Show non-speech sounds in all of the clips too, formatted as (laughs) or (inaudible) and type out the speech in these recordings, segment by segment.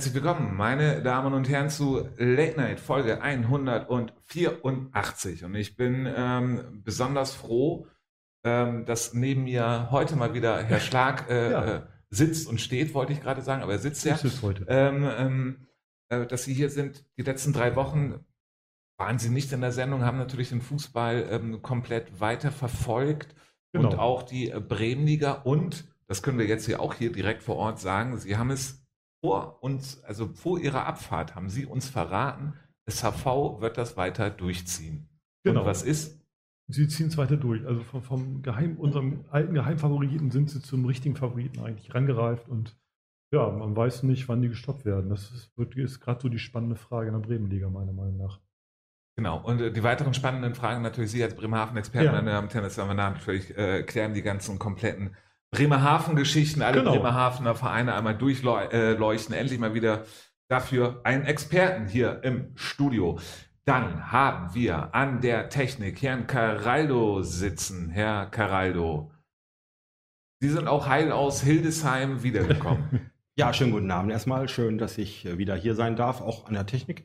Herzlich willkommen, meine Damen und Herren, zu Late Night Folge 184. Und ich bin ähm, besonders froh, ähm, dass neben mir heute mal wieder Herr Schlag äh, (laughs) ja. Äh, sitzt und steht, wollte ich gerade sagen, aber er sitzt ja. Sitzt heute. Ähm, ähm, äh, dass Sie hier sind. Die letzten drei Wochen waren Sie nicht in der Sendung, haben natürlich den Fußball ähm, komplett weiter verfolgt genau. und auch die Bremenliga. Und, das können wir jetzt hier auch hier direkt vor Ort sagen, Sie haben es vor uns, also vor Ihrer Abfahrt, haben Sie uns verraten, SHV wird das weiter durchziehen. Genau. Und was ist? Sie ziehen es weiter durch. Also vom, vom Geheim, unserem alten Geheimfavoriten sind sie zum richtigen Favoriten eigentlich rangereift und ja, man weiß nicht, wann die gestoppt werden. Das ist, ist gerade so die spannende Frage in der Bremenliga, meiner Meinung nach. Genau, und äh, die weiteren spannenden Fragen natürlich Sie als Bremerhaven-Experten, ja. meine Damen und Herren, das haben wir natürlich äh, klären die ganzen kompletten Bremerhaven-Geschichten, alle genau. Bremerhavener Vereine einmal durchleuchten, endlich mal wieder dafür einen Experten hier im Studio. Dann haben wir an der Technik Herrn Caraldo sitzen. Herr Caraldo, Sie sind auch heil aus Hildesheim wiedergekommen. (laughs) ja, schönen guten Abend erstmal. Schön, dass ich äh, wieder hier sein darf, auch an der Technik.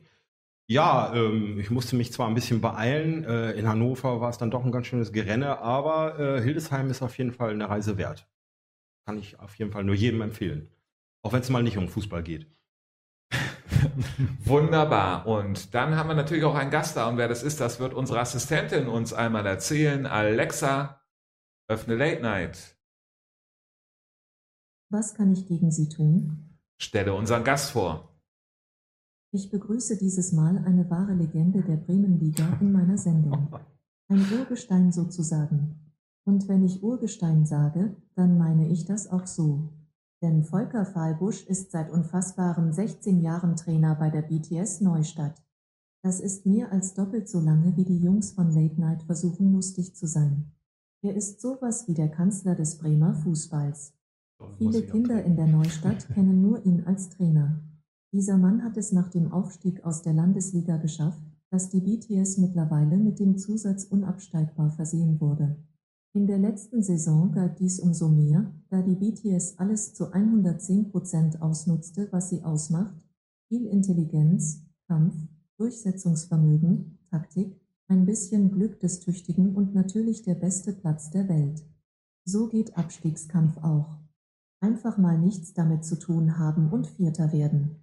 Ja, ähm, ich musste mich zwar ein bisschen beeilen. Äh, in Hannover war es dann doch ein ganz schönes Gerenne, aber äh, Hildesheim ist auf jeden Fall eine Reise wert. Kann ich auf jeden Fall nur jedem empfehlen. Auch wenn es mal nicht um Fußball geht. (laughs) Wunderbar. Und dann haben wir natürlich auch einen Gast da. Und wer das ist, das wird unsere Assistentin uns einmal erzählen. Alexa, öffne Late Night. Was kann ich gegen Sie tun? Stelle unseren Gast vor. Ich begrüße dieses Mal eine wahre Legende der Bremenliga in meiner Sendung. Ein Urgestein sozusagen. Und wenn ich Urgestein sage, dann meine ich das auch so. Denn Volker Fahlbusch ist seit unfassbaren 16 Jahren Trainer bei der BTS Neustadt. Das ist mehr als doppelt so lange, wie die Jungs von Late Night versuchen lustig zu sein. Er ist sowas wie der Kanzler des Bremer Fußballs. Viele Kinder in der Neustadt (laughs) kennen nur ihn als Trainer. Dieser Mann hat es nach dem Aufstieg aus der Landesliga geschafft, dass die BTS mittlerweile mit dem Zusatz unabsteigbar versehen wurde. In der letzten Saison galt dies umso mehr, da die BTS alles zu 110 Prozent ausnutzte, was sie ausmacht, viel Intelligenz, Kampf, Durchsetzungsvermögen, Taktik, ein bisschen Glück des Tüchtigen und natürlich der beste Platz der Welt. So geht Abstiegskampf auch. Einfach mal nichts damit zu tun haben und Vierter werden.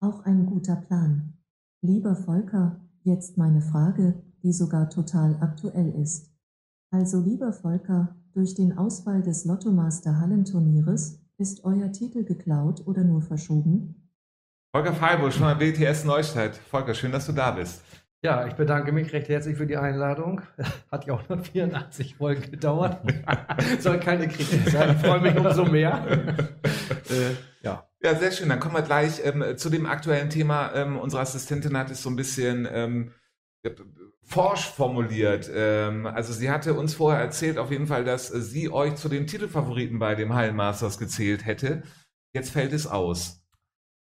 Auch ein guter Plan. Lieber Volker, jetzt meine Frage, die sogar total aktuell ist. Also lieber Volker, durch den Ausfall des Lottomaster Hallenturnieres ist euer Titel geklaut oder nur verschoben? Volker Freiburg von der BTS Neustadt. Volker, schön, dass du da bist. Ja, ich bedanke mich recht herzlich für die Einladung. (laughs) Hat ja auch nur 84 Folgen gedauert. (laughs) Soll keine Kritik sein. Ich freue mich umso mehr. (laughs) äh, ja. Ja, sehr schön. Dann kommen wir gleich ähm, zu dem aktuellen Thema. Ähm, unsere Assistentin hat es so ein bisschen ähm, forsch formuliert. Ähm, also sie hatte uns vorher erzählt auf jeden Fall, dass sie euch zu den Titelfavoriten bei dem Hallenmasters gezählt hätte. Jetzt fällt es aus.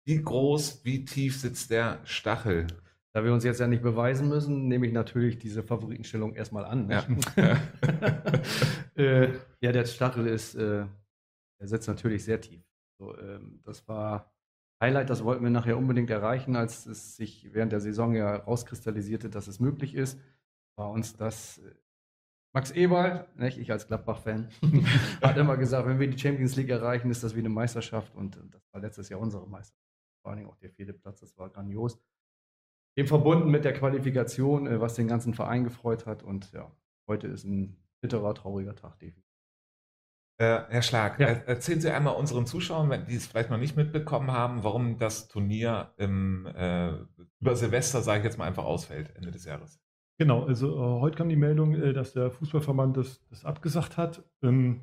Wie groß, wie tief sitzt der Stachel? Da wir uns jetzt ja nicht beweisen müssen, nehme ich natürlich diese Favoritenstellung erstmal an. Ja. (laughs) (laughs) äh, ja, der Stachel ist, äh, er sitzt natürlich sehr tief. So, ähm, das war Highlight, das wollten wir nachher unbedingt erreichen, als es sich während der Saison ja rauskristallisierte, dass es möglich ist, war uns das äh, Max Eberl, nicht, ich als Gladbach-Fan, (laughs) hat immer gesagt, wenn wir die Champions League erreichen, ist das wie eine Meisterschaft und das war letztes Jahr unsere Meisterschaft. Vor allen Dingen auch der vierte Platz, das war grandios. Eben verbunden mit der Qualifikation, äh, was den ganzen Verein gefreut hat und ja, heute ist ein bitterer, trauriger Tag definitiv. Äh, Herr Schlag, ja. erzählen Sie einmal unseren Zuschauern, wenn die es vielleicht noch nicht mitbekommen haben, warum das Turnier im, äh, über Silvester, sage ich jetzt mal, einfach ausfällt, Ende des Jahres. Genau, also äh, heute kam die Meldung, äh, dass der Fußballverband das, das abgesagt hat. Ähm,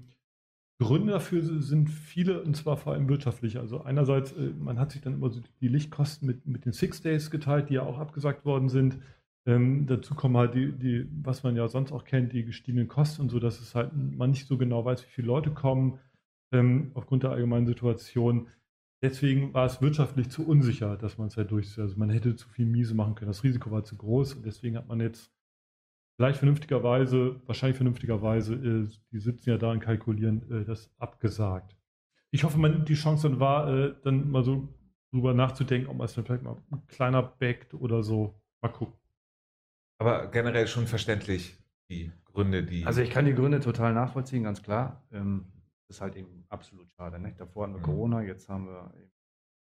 Gründe dafür sind viele, und zwar vor allem wirtschaftlich. Also einerseits, äh, man hat sich dann immer so die Lichtkosten mit, mit den Six Days geteilt, die ja auch abgesagt worden sind. Ähm, dazu kommen halt die, die, was man ja sonst auch kennt, die gestiegenen Kosten und so, dass es halt man nicht so genau weiß, wie viele Leute kommen, ähm, aufgrund der allgemeinen Situation. Deswegen war es wirtschaftlich zu unsicher, dass man es halt durchsetzt. Also man hätte zu viel Miese machen können. Das Risiko war zu groß und deswegen hat man jetzt vielleicht vernünftigerweise, wahrscheinlich vernünftigerweise, äh, die sitzen ja da und kalkulieren, äh, das abgesagt. Ich hoffe, man die Chance dann war, äh, dann mal so drüber nachzudenken, ob man es dann vielleicht mal ein kleiner backt oder so. Mal gucken. Aber generell schon verständlich, die Gründe, die. Also ich kann die Gründe total nachvollziehen, ganz klar. Ähm, das ist halt eben absolut schade. Ne? Davor hatten wir mhm. Corona, jetzt haben wir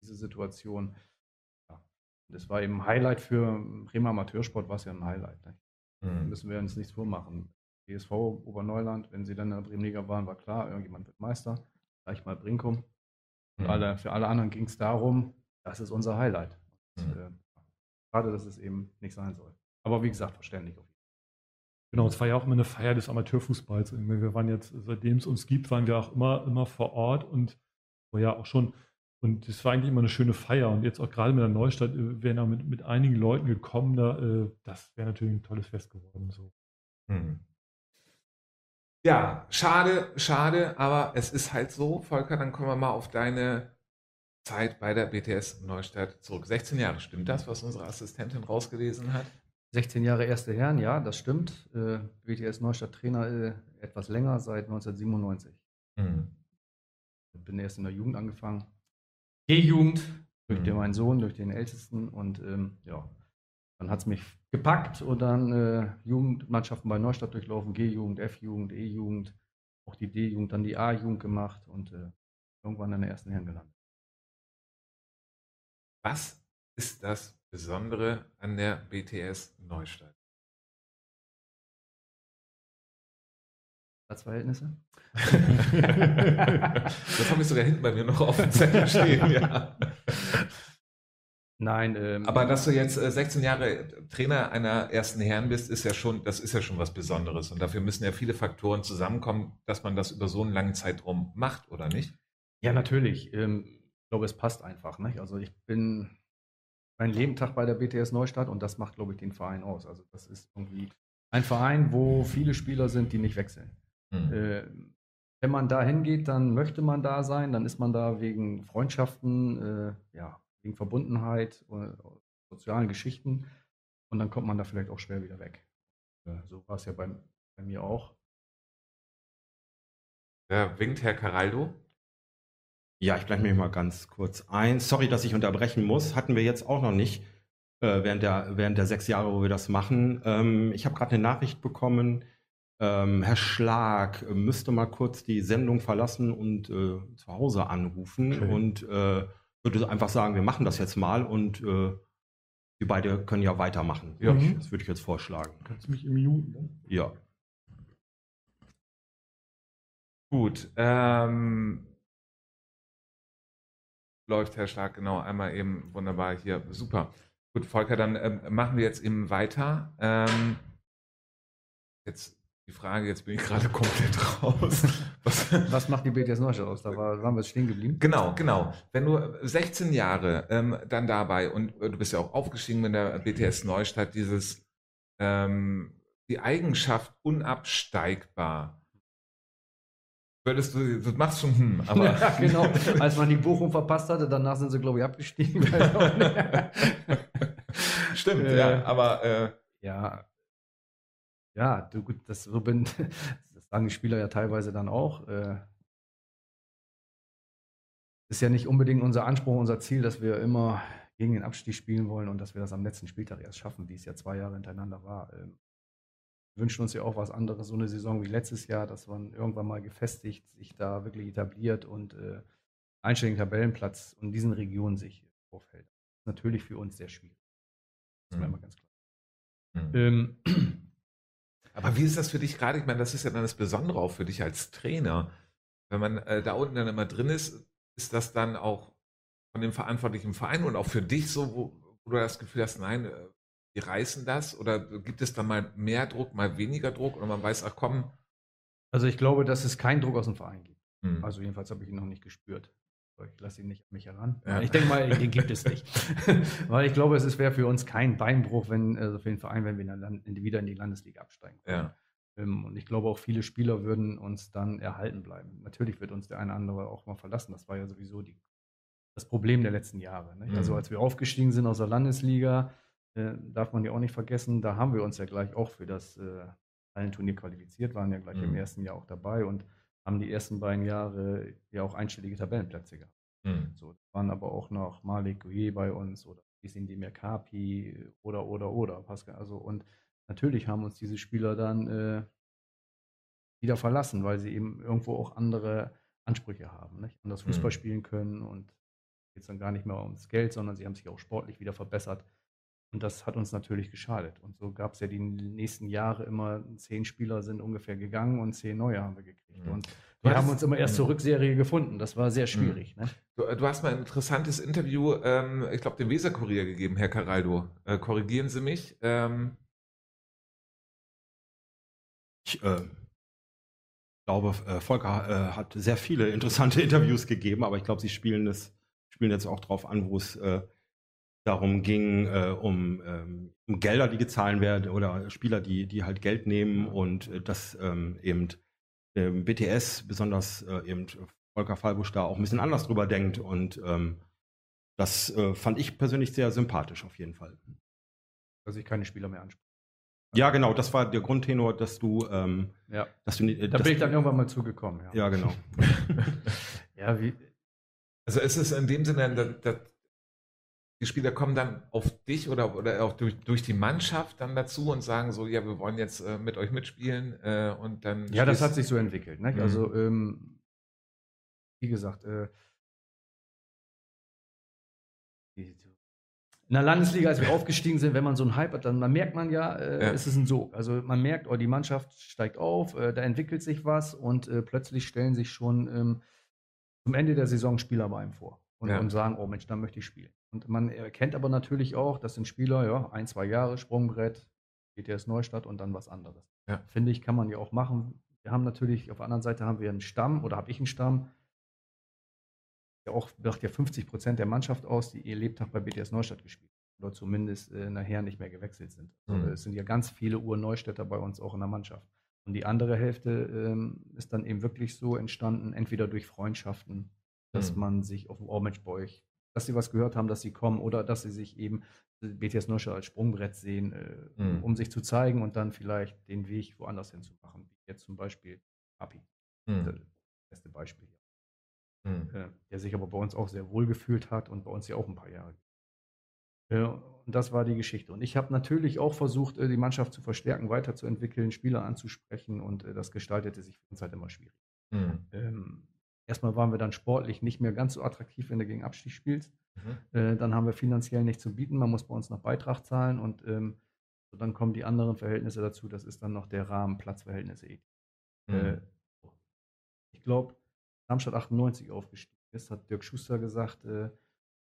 diese Situation. Ja. Das war eben ein Highlight für Bremer Amateursport, war es ja ein Highlight. Ne? Mhm. müssen wir uns nichts vormachen. DSV Oberneuland, wenn sie dann in der Bremenliga waren, war klar, irgendjemand wird Meister. Gleich mal Brinkum. Mhm. Alle, für alle anderen ging es darum, das ist unser Highlight. Und, mhm. äh, schade, dass es eben nicht sein soll. Aber wie gesagt, verständlich. Genau, es war ja auch immer eine Feier des Amateurfußballs. Wir waren jetzt, seitdem es uns gibt, waren wir auch immer, immer vor Ort und oh ja auch schon. Und es war eigentlich immer eine schöne Feier. Und jetzt auch gerade mit der Neustadt äh, wären da mit, mit einigen Leuten gekommen. Da, äh, das wäre natürlich ein tolles Fest geworden. So. Hm. Ja, schade, schade, aber es ist halt so. Volker, dann kommen wir mal auf deine Zeit bei der BTS Neustadt zurück. 16 Jahre, stimmt das, was unsere Assistentin rausgelesen hat? 16 Jahre erste Herren, ja, das stimmt. Äh, BTS Neustadt Trainer äh, etwas länger, seit 1997. Mhm. Bin erst in der Jugend angefangen. G-Jugend, durch mhm. den meinen Sohn, durch den Ältesten und ähm, ja, dann hat es mich gepackt und dann äh, Jugendmannschaften bei Neustadt durchlaufen, G-Jugend, F-Jugend, E-Jugend, auch die D-Jugend, dann die A-Jugend gemacht und äh, irgendwann in der ersten Herren gelandet. Was ist das Besondere an der BTS Neustadt? Platzverhältnisse? das habe ich sogar hinten bei mir noch auf dem Zettel stehen, ja. (laughs) Nein, ähm, aber dass du jetzt 16 äh, Jahre Trainer einer ersten Herren bist, ist ja schon, das ist ja schon was Besonderes. Und dafür müssen ja viele Faktoren zusammenkommen, dass man das über so einen langen Zeitraum macht, oder nicht? Ja, natürlich. Ähm, ich glaube, es passt einfach. Nicht? Also ich bin ein Lebentag bei der BTS Neustadt und das macht, glaube ich, den Verein aus. Also das ist irgendwie ein Verein, wo viele Spieler sind, die nicht wechseln. Mhm. Äh, wenn man da hingeht, dann möchte man da sein, dann ist man da wegen Freundschaften, äh, ja, wegen Verbundenheit, äh, sozialen Geschichten. Und dann kommt man da vielleicht auch schwer wieder weg. Äh, so war es ja bei, bei mir auch. Da winkt Herr Caraldo. Ja, ich blende mich mal ganz kurz ein. Sorry, dass ich unterbrechen muss. Hatten wir jetzt auch noch nicht äh, während, der, während der sechs Jahre, wo wir das machen. Ähm, ich habe gerade eine Nachricht bekommen. Ähm, Herr Schlag müsste mal kurz die Sendung verlassen und äh, zu Hause anrufen. Okay. Und äh, würde einfach sagen, wir machen das jetzt mal und äh, wir beide können ja weitermachen. Ja. Mhm. Das würde ich jetzt vorschlagen. Kannst du mich im Minuten? Ne? Ja. Gut. Ähm, läuft Herr Stark genau einmal eben wunderbar hier. Super. Gut, Volker, dann ähm, machen wir jetzt eben weiter. Ähm, jetzt die Frage, jetzt bin ich gerade (laughs) komplett raus. (laughs) Was, (laughs) Was macht die BTS Neustadt aus? Da war, waren wir stehen geblieben. Genau, genau. Wenn du 16 Jahre ähm, dann dabei und äh, du bist ja auch aufgestiegen mit der BTS Neustadt, dieses ähm, die Eigenschaft unabsteigbar. Würdest du, du machst schon hm, (laughs) aber. Ja, genau. Als man die Bochum verpasst hatte, danach sind sie, glaube ich, abgestiegen. (laughs) Stimmt, äh, ja, aber. Äh, ja, ja, du, gut, das, so bin, (laughs) das sagen die Spieler ja teilweise dann auch. Äh, ist ja nicht unbedingt unser Anspruch, unser Ziel, dass wir immer gegen den Abstieg spielen wollen und dass wir das am letzten Spieltag erst schaffen, wie es ja zwei Jahre hintereinander war. Ähm, wünschen uns ja auch was anderes, so eine Saison wie letztes Jahr, dass man irgendwann mal gefestigt, sich da wirklich etabliert und äh, einstelligen Tabellenplatz und in diesen Regionen sich aufhält. Das ist natürlich für uns sehr schwierig. Das ist mhm. mir immer ganz klar. Mhm. Ähm, (clears throat) aber wie ist das für dich gerade? Ich meine, das ist ja dann das Besondere auch für dich als Trainer. Wenn man äh, da unten dann immer drin ist, ist das dann auch von dem verantwortlichen Verein und auch für dich so, wo, wo du das Gefühl hast, nein, die reißen das? Oder gibt es da mal mehr Druck, mal weniger Druck? Oder man weiß, ach komm. Also ich glaube, dass es keinen Druck aus dem Verein gibt. Hm. Also jedenfalls habe ich ihn noch nicht gespürt. Ich lasse ihn nicht an mich heran. Ja. Ich denke mal, den gibt es nicht. (laughs) Weil ich glaube, es wäre für uns kein Beinbruch, wenn, also für den Verein, wenn wir dann wieder in die Landesliga absteigen. Ja. Ähm, und ich glaube auch viele Spieler würden uns dann erhalten bleiben. Natürlich wird uns der eine oder andere auch mal verlassen. Das war ja sowieso die, das Problem der letzten Jahre. Mhm. Also als wir aufgestiegen sind aus der Landesliga, äh, darf man ja auch nicht vergessen, da haben wir uns ja gleich auch für das äh, Hallenturnier qualifiziert, waren ja gleich mhm. im ersten Jahr auch dabei und haben die ersten beiden Jahre ja auch einstellige Tabellenplätze gehabt. Mhm. So, waren aber auch noch Malik Guye bei uns oder Isindemir Kapi oder, oder, oder, Pascal. Also, und natürlich haben uns diese Spieler dann äh, wieder verlassen, weil sie eben irgendwo auch andere Ansprüche haben, nicht? anders Fußball mhm. spielen können und geht es dann gar nicht mehr ums Geld, sondern sie haben sich auch sportlich wieder verbessert. Und das hat uns natürlich geschadet. Und so gab es ja die nächsten Jahre immer, zehn Spieler sind ungefähr gegangen und zehn neue haben wir gekriegt. Mhm. Und wir haben uns immer erst zur Rückserie gefunden. Das war sehr mhm. schwierig. Mhm. Ne? Du, du, hast mal ein interessantes Interview, ähm, ich glaube, dem Weserkurier gegeben, Herr Caraldo. Äh, korrigieren Sie mich. Ähm ich äh, glaube, äh, Volker äh, hat sehr viele interessante (laughs) Interviews gegeben, aber ich glaube, Sie spielen, das, spielen jetzt auch drauf an, wo es äh, darum ging, äh, um, ähm, um, Gelder, die gezahlt werden oder Spieler, die, die halt Geld nehmen und äh, dass ähm, eben ähm, BTS, besonders äh, eben Volker Fallbusch da auch ein bisschen anders drüber denkt und ähm, das äh, fand ich persönlich sehr sympathisch auf jeden Fall. Dass ich keine Spieler mehr anspreche. Ja, genau, das war der Grundtenor, dass du, ähm, ja. dass du äh, Da bin ich dann irgendwann mal zugekommen, ja. Ja, genau. (laughs) (laughs) ja, wie. Also ist es in dem Sinne, dass, dass die Spieler kommen dann auf dich oder, oder auch durch, durch die Mannschaft dann dazu und sagen so, ja, wir wollen jetzt äh, mit euch mitspielen äh, und dann. Ja, das hat sich so entwickelt. Ne? Mhm. Also, ähm, wie gesagt, äh, in der Landesliga, als wir (laughs) aufgestiegen sind, wenn man so einen Hype hat, dann man merkt man ja, äh, ja. es ist ein Sog. Also man merkt, oh, die Mannschaft steigt auf, äh, da entwickelt sich was und äh, plötzlich stellen sich schon ähm, zum Ende der Saison Spieler bei einem vor und, ja. und sagen, oh Mensch, da möchte ich spielen. Und man erkennt aber natürlich auch, das sind Spieler, ja, ein, zwei Jahre, Sprungbrett, GTS Neustadt und dann was anderes. Ja. Finde ich, kann man ja auch machen. Wir haben natürlich, auf der anderen Seite haben wir einen Stamm oder habe ich einen Stamm, der auch, macht ja 50 Prozent der Mannschaft aus, die ihr Lebtag bei BTS Neustadt gespielt haben. Oder zumindest äh, nachher nicht mehr gewechselt sind. Also, mhm. Es sind ja ganz viele Ur-Neustädter bei uns auch in der Mannschaft. Und die andere Hälfte ähm, ist dann eben wirklich so entstanden, entweder durch Freundschaften, dass mhm. man sich auf dem Ohrmatch bei euch dass sie was gehört haben, dass sie kommen oder dass sie sich eben äh, BTS Neuscher als Sprungbrett sehen, äh, mhm. um sich zu zeigen und dann vielleicht den Weg woanders hin zu machen. Wie jetzt zum Beispiel Api. Mhm. Das beste Beispiel hier. Mhm. Äh, der sich aber bei uns auch sehr wohl gefühlt hat und bei uns ja auch ein paar Jahre. Äh, und das war die Geschichte. Und ich habe natürlich auch versucht, äh, die Mannschaft zu verstärken, weiterzuentwickeln, Spieler anzusprechen und äh, das gestaltete sich für uns halt immer schwierig. Mhm. Ähm, Erstmal waren wir dann sportlich nicht mehr ganz so attraktiv, wenn du gegen Abstieg spielst. Mhm. Äh, dann haben wir finanziell nicht zu bieten. Man muss bei uns noch Beitrag zahlen und ähm, so dann kommen die anderen Verhältnisse dazu. Das ist dann noch der Rahmen Platzverhältnisse. Mhm. Äh, ich glaube, Darmstadt 98 aufgestiegen ist, hat Dirk Schuster gesagt, äh,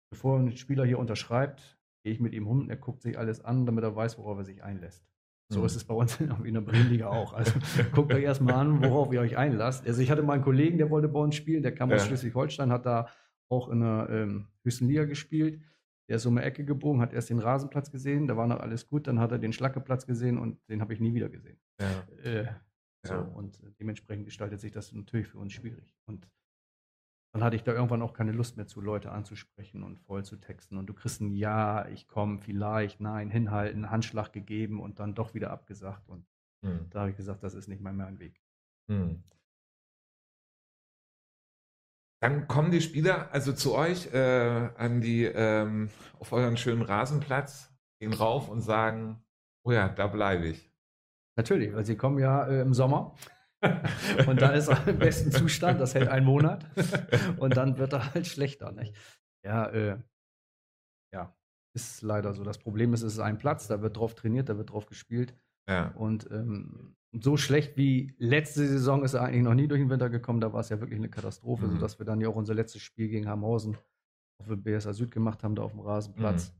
bevor ein Spieler hier unterschreibt, gehe ich mit ihm um, er guckt sich alles an, damit er weiß, worauf er sich einlässt. So mhm. ist es bei uns in der Bremenliga auch. Also (laughs) guckt euch erstmal an, worauf ihr euch einlasst. Also ich hatte mal einen Kollegen, der wollte bei uns spielen, der kam ja. aus Schleswig-Holstein, hat da auch in der ähm, höchsten Liga gespielt. Der ist um eine Ecke gebogen, hat erst den Rasenplatz gesehen, da war noch alles gut, dann hat er den Schlackeplatz gesehen und den habe ich nie wieder gesehen. Ja. Äh, so, ja. Und dementsprechend gestaltet sich das natürlich für uns schwierig. Und dann hatte ich da irgendwann auch keine Lust mehr zu, Leute anzusprechen und voll zu texten. Und du kriegst ein Ja, ich komme, vielleicht, nein, hinhalten, Handschlag gegeben und dann doch wieder abgesagt. Und hm. da habe ich gesagt, das ist nicht mehr mein Weg. Hm. Dann kommen die Spieler also zu euch äh, an die ähm, auf euren schönen Rasenplatz, gehen rauf und sagen, oh ja, da bleibe ich. Natürlich, weil sie kommen ja äh, im Sommer. (laughs) und dann ist er im besten Zustand, das hält einen Monat. Und dann wird er halt schlechter. Nicht? Ja, äh, ja, ist leider so. Das Problem ist, es ist ein Platz, da wird drauf trainiert, da wird drauf gespielt. Ja. Und ähm, so schlecht wie letzte Saison ist er eigentlich noch nie durch den Winter gekommen. Da war es ja wirklich eine Katastrophe, mhm. sodass wir dann ja auch unser letztes Spiel gegen Hamhausen auf dem BSA Süd gemacht haben, da auf dem Rasenplatz.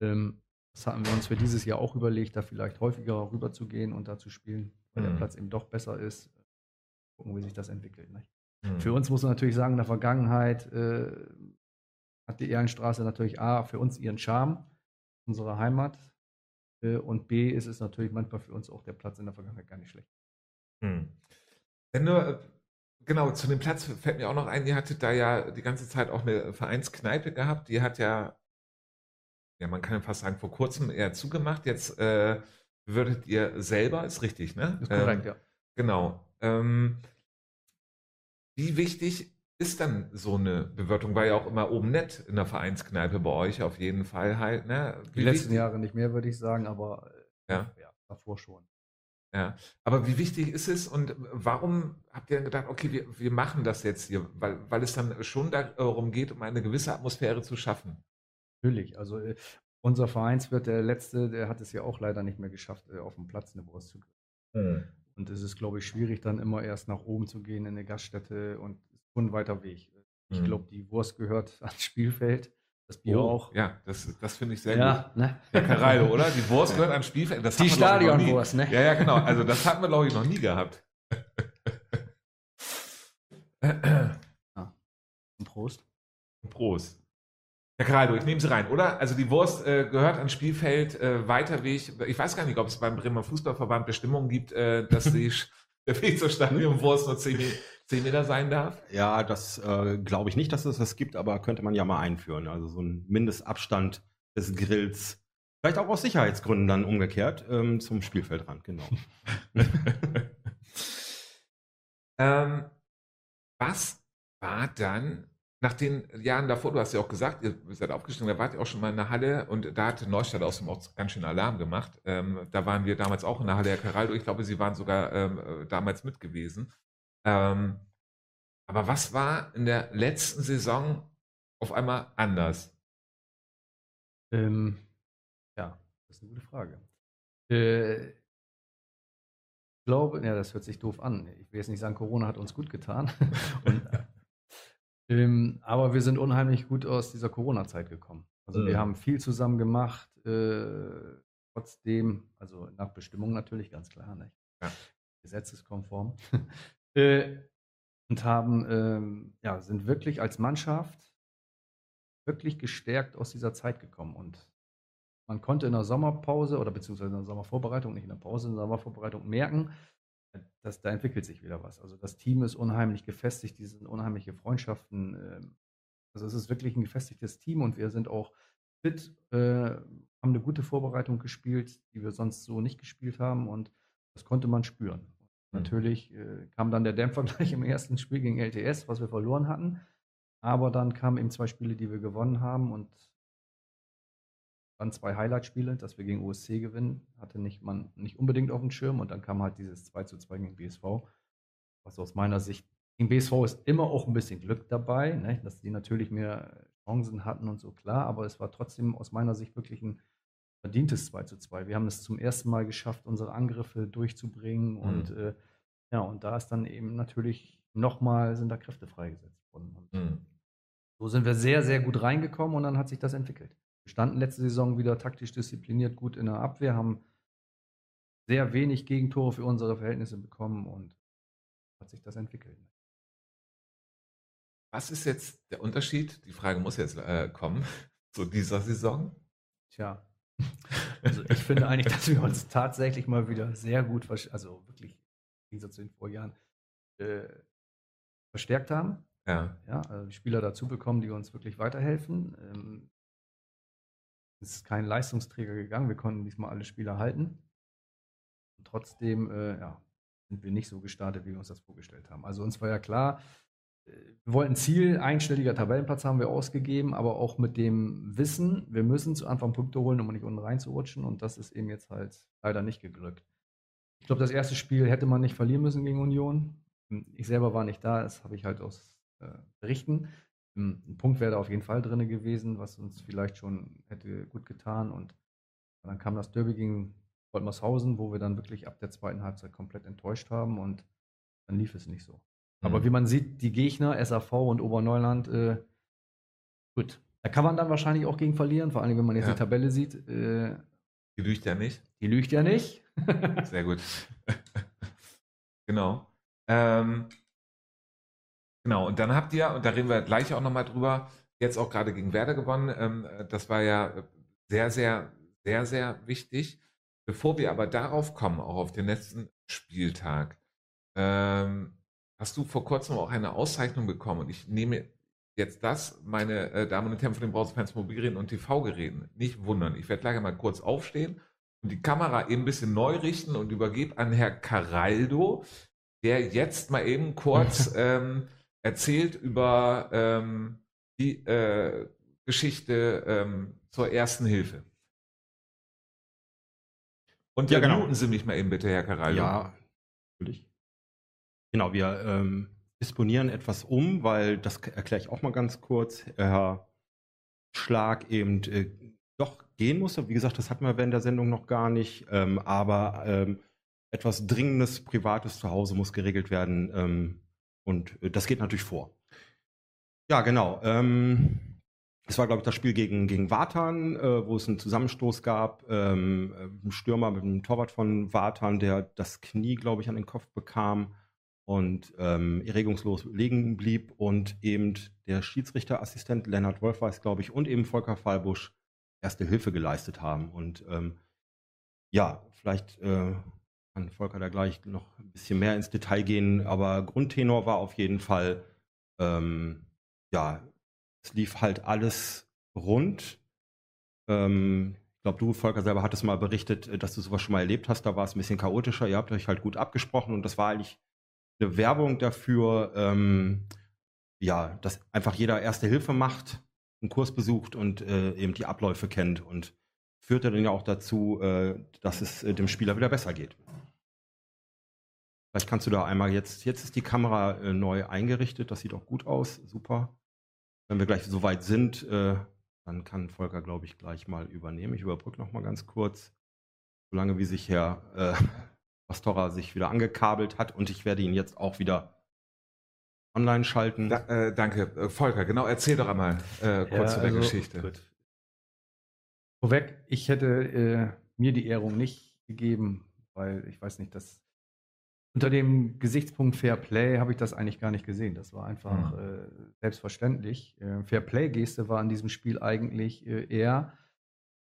Mhm. Ähm, das hatten wir uns für dieses Jahr auch überlegt, da vielleicht häufiger rüber zu gehen und da zu spielen, weil mhm. der Platz eben doch besser ist gucken, wie sich das entwickelt. Mhm. Für uns muss man natürlich sagen, in der Vergangenheit äh, hat die Ehrenstraße natürlich A, für uns ihren Charme, unsere Heimat. Äh, und B, ist es natürlich manchmal für uns auch der Platz in der Vergangenheit gar nicht schlecht. Mhm. Wenn du, äh, genau, zu dem Platz fällt mir auch noch ein, ihr hattet da ja die ganze Zeit auch eine Vereinskneipe gehabt, die hat ja, ja, man kann fast sagen, vor kurzem eher zugemacht. Jetzt äh, würdet ihr selber, ist richtig, ne? Ist korrekt, ähm, ja. Genau. Ähm, wie wichtig ist dann so eine Bewertung? War ja auch immer oben nett in der Vereinskneipe bei euch auf jeden Fall halt. Ne? Die letzten Jahre nicht mehr, würde ich sagen, aber äh, ja. ja, davor schon. Ja, aber wie wichtig ist es und warum habt ihr dann gedacht, okay, wir, wir machen das jetzt hier? Weil, weil es dann schon darum geht, um eine gewisse Atmosphäre zu schaffen. Natürlich, also äh, unser Vereinswirt, der letzte, der hat es ja auch leider nicht mehr geschafft, äh, auf dem Platz eine Wurst zu kriegen. Mhm. Und es ist, glaube ich, schwierig, dann immer erst nach oben zu gehen in eine Gaststätte und es ist schon ein weiter Weg. Ich mhm. glaube, die Wurst gehört (laughs) ans Spielfeld. Das Bier oh, auch. Ja, das, das finde ich sehr ja, gut. Ne? Herr Carallo, oder? Die Wurst gehört ans Spielfeld. Das die Stadionwurst, ne? Ja, ja, genau. Also das hatten wir, glaube ich, noch nie gehabt. ja. Prost. Prost. Herr Caraldo, ich nehme Sie rein, oder? Also die Wurst äh, gehört ans Spielfeld, äh, weiter Weg. Ich weiß gar nicht, ob es beim Bremer Fußballverband Bestimmungen gibt, äh, dass die, (laughs) der Weg zur Stadionwurst nur 10 Meter 10 Meter sein darf? Ja, das äh, glaube ich nicht, dass es das gibt, aber könnte man ja mal einführen. Also so ein Mindestabstand des Grills. Vielleicht auch aus Sicherheitsgründen dann umgekehrt ähm, zum Spielfeldrand, genau. (laughs) ähm, was war dann nach den Jahren davor, du hast ja auch gesagt, ihr seid aufgestiegen, da wart ihr auch schon mal in der Halle und da hatte Neustadt aus dem auch ganz schön Alarm gemacht. Ähm, da waren wir damals auch in der Halle, Herr Caraldo, ich glaube, Sie waren sogar ähm, äh, damals mit gewesen. Ähm, aber was war in der letzten Saison auf einmal anders? Ähm, ja, das ist eine gute Frage. Äh, ich glaube, ja, das hört sich doof an. Ich will jetzt nicht sagen, Corona hat uns gut getan. (laughs) Und, ähm, aber wir sind unheimlich gut aus dieser Corona-Zeit gekommen. Also mhm. wir haben viel zusammen gemacht, äh, trotzdem, also nach Bestimmung natürlich, ganz klar, nicht? Ja. gesetzeskonform. (laughs) Äh, und haben, ähm, ja, sind wirklich als Mannschaft wirklich gestärkt aus dieser Zeit gekommen. Und man konnte in der Sommerpause oder beziehungsweise in der Sommervorbereitung, nicht in der Pause, in der Sommervorbereitung merken, dass da entwickelt sich wieder was. Also das Team ist unheimlich gefestigt, diese unheimliche Freundschaften. Ähm, also es ist wirklich ein gefestigtes Team und wir sind auch fit, äh, haben eine gute Vorbereitung gespielt, die wir sonst so nicht gespielt haben und das konnte man spüren. Mhm. Natürlich äh, kam dann der Dämpfer gleich (laughs) im ersten Spiel gegen LTS, was wir verloren hatten. Aber dann kamen eben zwei Spiele, die wir gewonnen haben und dann zwei Highlight-Spiele, dass wir gegen OSC gewinnen, hatte nicht, man nicht unbedingt auf dem Schirm und dann kam halt dieses 2 zu 2 gegen BSV, was aus meiner Sicht, gegen BSV ist immer auch ein bisschen Glück dabei, ne? dass die natürlich mehr Chancen hatten und so, klar, aber es war trotzdem aus meiner Sicht wirklich ein verdientes 2 zu 2. Wir haben es zum ersten Mal geschafft, unsere Angriffe durchzubringen mhm. und äh, ja, und da ist dann eben natürlich nochmal, sind da Kräfte freigesetzt worden. Und mhm. so sind wir sehr, sehr gut reingekommen und dann hat sich das entwickelt. Standen letzte Saison wieder taktisch diszipliniert gut in der Abwehr, haben sehr wenig Gegentore für unsere Verhältnisse bekommen und hat sich das entwickelt. Was ist jetzt der Unterschied? Die Frage muss jetzt äh, kommen (laughs) zu dieser Saison. Tja, also ich finde eigentlich, (laughs) dass wir uns tatsächlich mal wieder sehr gut, also wirklich im Gegensatz zu den Vorjahren, äh, verstärkt haben. Ja. ja also Spieler dazu bekommen, die uns wirklich weiterhelfen. Ähm, ist kein Leistungsträger gegangen. Wir konnten diesmal alle Spieler halten. Und trotzdem äh, ja, sind wir nicht so gestartet, wie wir uns das vorgestellt haben. Also uns war ja klar, wir wollten Ziel, einstelliger Tabellenplatz haben wir ausgegeben, aber auch mit dem Wissen, wir müssen zu Anfang Punkte holen, um nicht unten reinzurutschen. Und das ist eben jetzt halt leider nicht geglückt. Ich glaube, das erste Spiel hätte man nicht verlieren müssen gegen Union. Ich selber war nicht da, das habe ich halt aus äh, Berichten. Ein Punkt wäre da auf jeden Fall drin gewesen, was uns vielleicht schon hätte gut getan. Und dann kam das Derby gegen Goldmarshausen, wo wir dann wirklich ab der zweiten Halbzeit komplett enttäuscht haben und dann lief es nicht so. Aber mhm. wie man sieht, die Gegner, SAV und Oberneuland, äh, gut. Da kann man dann wahrscheinlich auch gegen verlieren, vor allem wenn man jetzt ja. die Tabelle sieht. Äh, die lügt ja nicht. Die lügt ja nicht. Sehr gut. (laughs) genau. Ähm, genau, und dann habt ihr, und da reden wir gleich auch nochmal drüber, jetzt auch gerade gegen Werder gewonnen. Ähm, das war ja sehr, sehr, sehr, sehr wichtig. Bevor wir aber darauf kommen, auch auf den letzten Spieltag, ähm, hast du vor kurzem auch eine Auszeichnung bekommen und ich nehme jetzt das, meine äh, Damen und Herren von den Browserfans Mobilgeräten und TV-Geräten, nicht wundern. Ich werde gleich mal kurz aufstehen und die Kamera eben ein bisschen neu richten und übergebe an Herr Caraldo, der jetzt mal eben kurz (laughs) ähm, erzählt über ähm, die äh, Geschichte ähm, zur ersten Hilfe. Und ja, genau. Sie mich mal eben bitte, Herr Caraldo. Ja, natürlich. Genau, wir ähm, disponieren etwas um, weil das erkläre ich auch mal ganz kurz. Herr Schlag eben äh, doch gehen musste. Wie gesagt, das hatten wir während der Sendung noch gar nicht. Ähm, aber ähm, etwas Dringendes, Privates zu Hause muss geregelt werden. Ähm, und äh, das geht natürlich vor. Ja, genau. Ähm, es war, glaube ich, das Spiel gegen, gegen Vatan, äh, wo es einen Zusammenstoß gab. Ähm, äh, ein Stürmer mit einem Torwart von Vatan, der das Knie, glaube ich, an den Kopf bekam und ähm, erregungslos liegen blieb. Und eben der Schiedsrichterassistent Lennart Wolfweis, glaube ich, und eben Volker Fallbusch erste Hilfe geleistet haben. Und ähm, ja, vielleicht äh, kann Volker da gleich noch ein bisschen mehr ins Detail gehen, aber Grundtenor war auf jeden Fall, ähm, ja, es lief halt alles rund. Ähm, ich glaube, du, Volker, selber hattest mal berichtet, äh, dass du sowas schon mal erlebt hast. Da war es ein bisschen chaotischer. Ihr habt euch halt gut abgesprochen und das war eigentlich eine Werbung dafür, ähm, ja, dass einfach jeder Erste Hilfe macht, einen Kurs besucht und äh, eben die Abläufe kennt und führte dann ja auch dazu, äh, dass es äh, dem Spieler wieder besser geht. Vielleicht kannst du da einmal jetzt, jetzt ist die Kamera äh, neu eingerichtet, das sieht auch gut aus, super. Wenn wir gleich so weit sind, äh, dann kann Volker, glaube ich, gleich mal übernehmen. Ich überbrücke noch mal ganz kurz, solange wie sich Herr äh, Pastora sich wieder angekabelt hat und ich werde ihn jetzt auch wieder online schalten. Da, äh, danke, äh, Volker. Genau, erzähl doch einmal äh, kurz ja, zu der also, Geschichte. Gut. Vorweg, ich hätte äh, mir die Ehrung nicht gegeben, weil ich weiß nicht, dass unter dem Gesichtspunkt Fair Play habe ich das eigentlich gar nicht gesehen. Das war einfach mhm. äh, selbstverständlich. Äh, Fair Play-Geste war in diesem Spiel eigentlich äh, eher,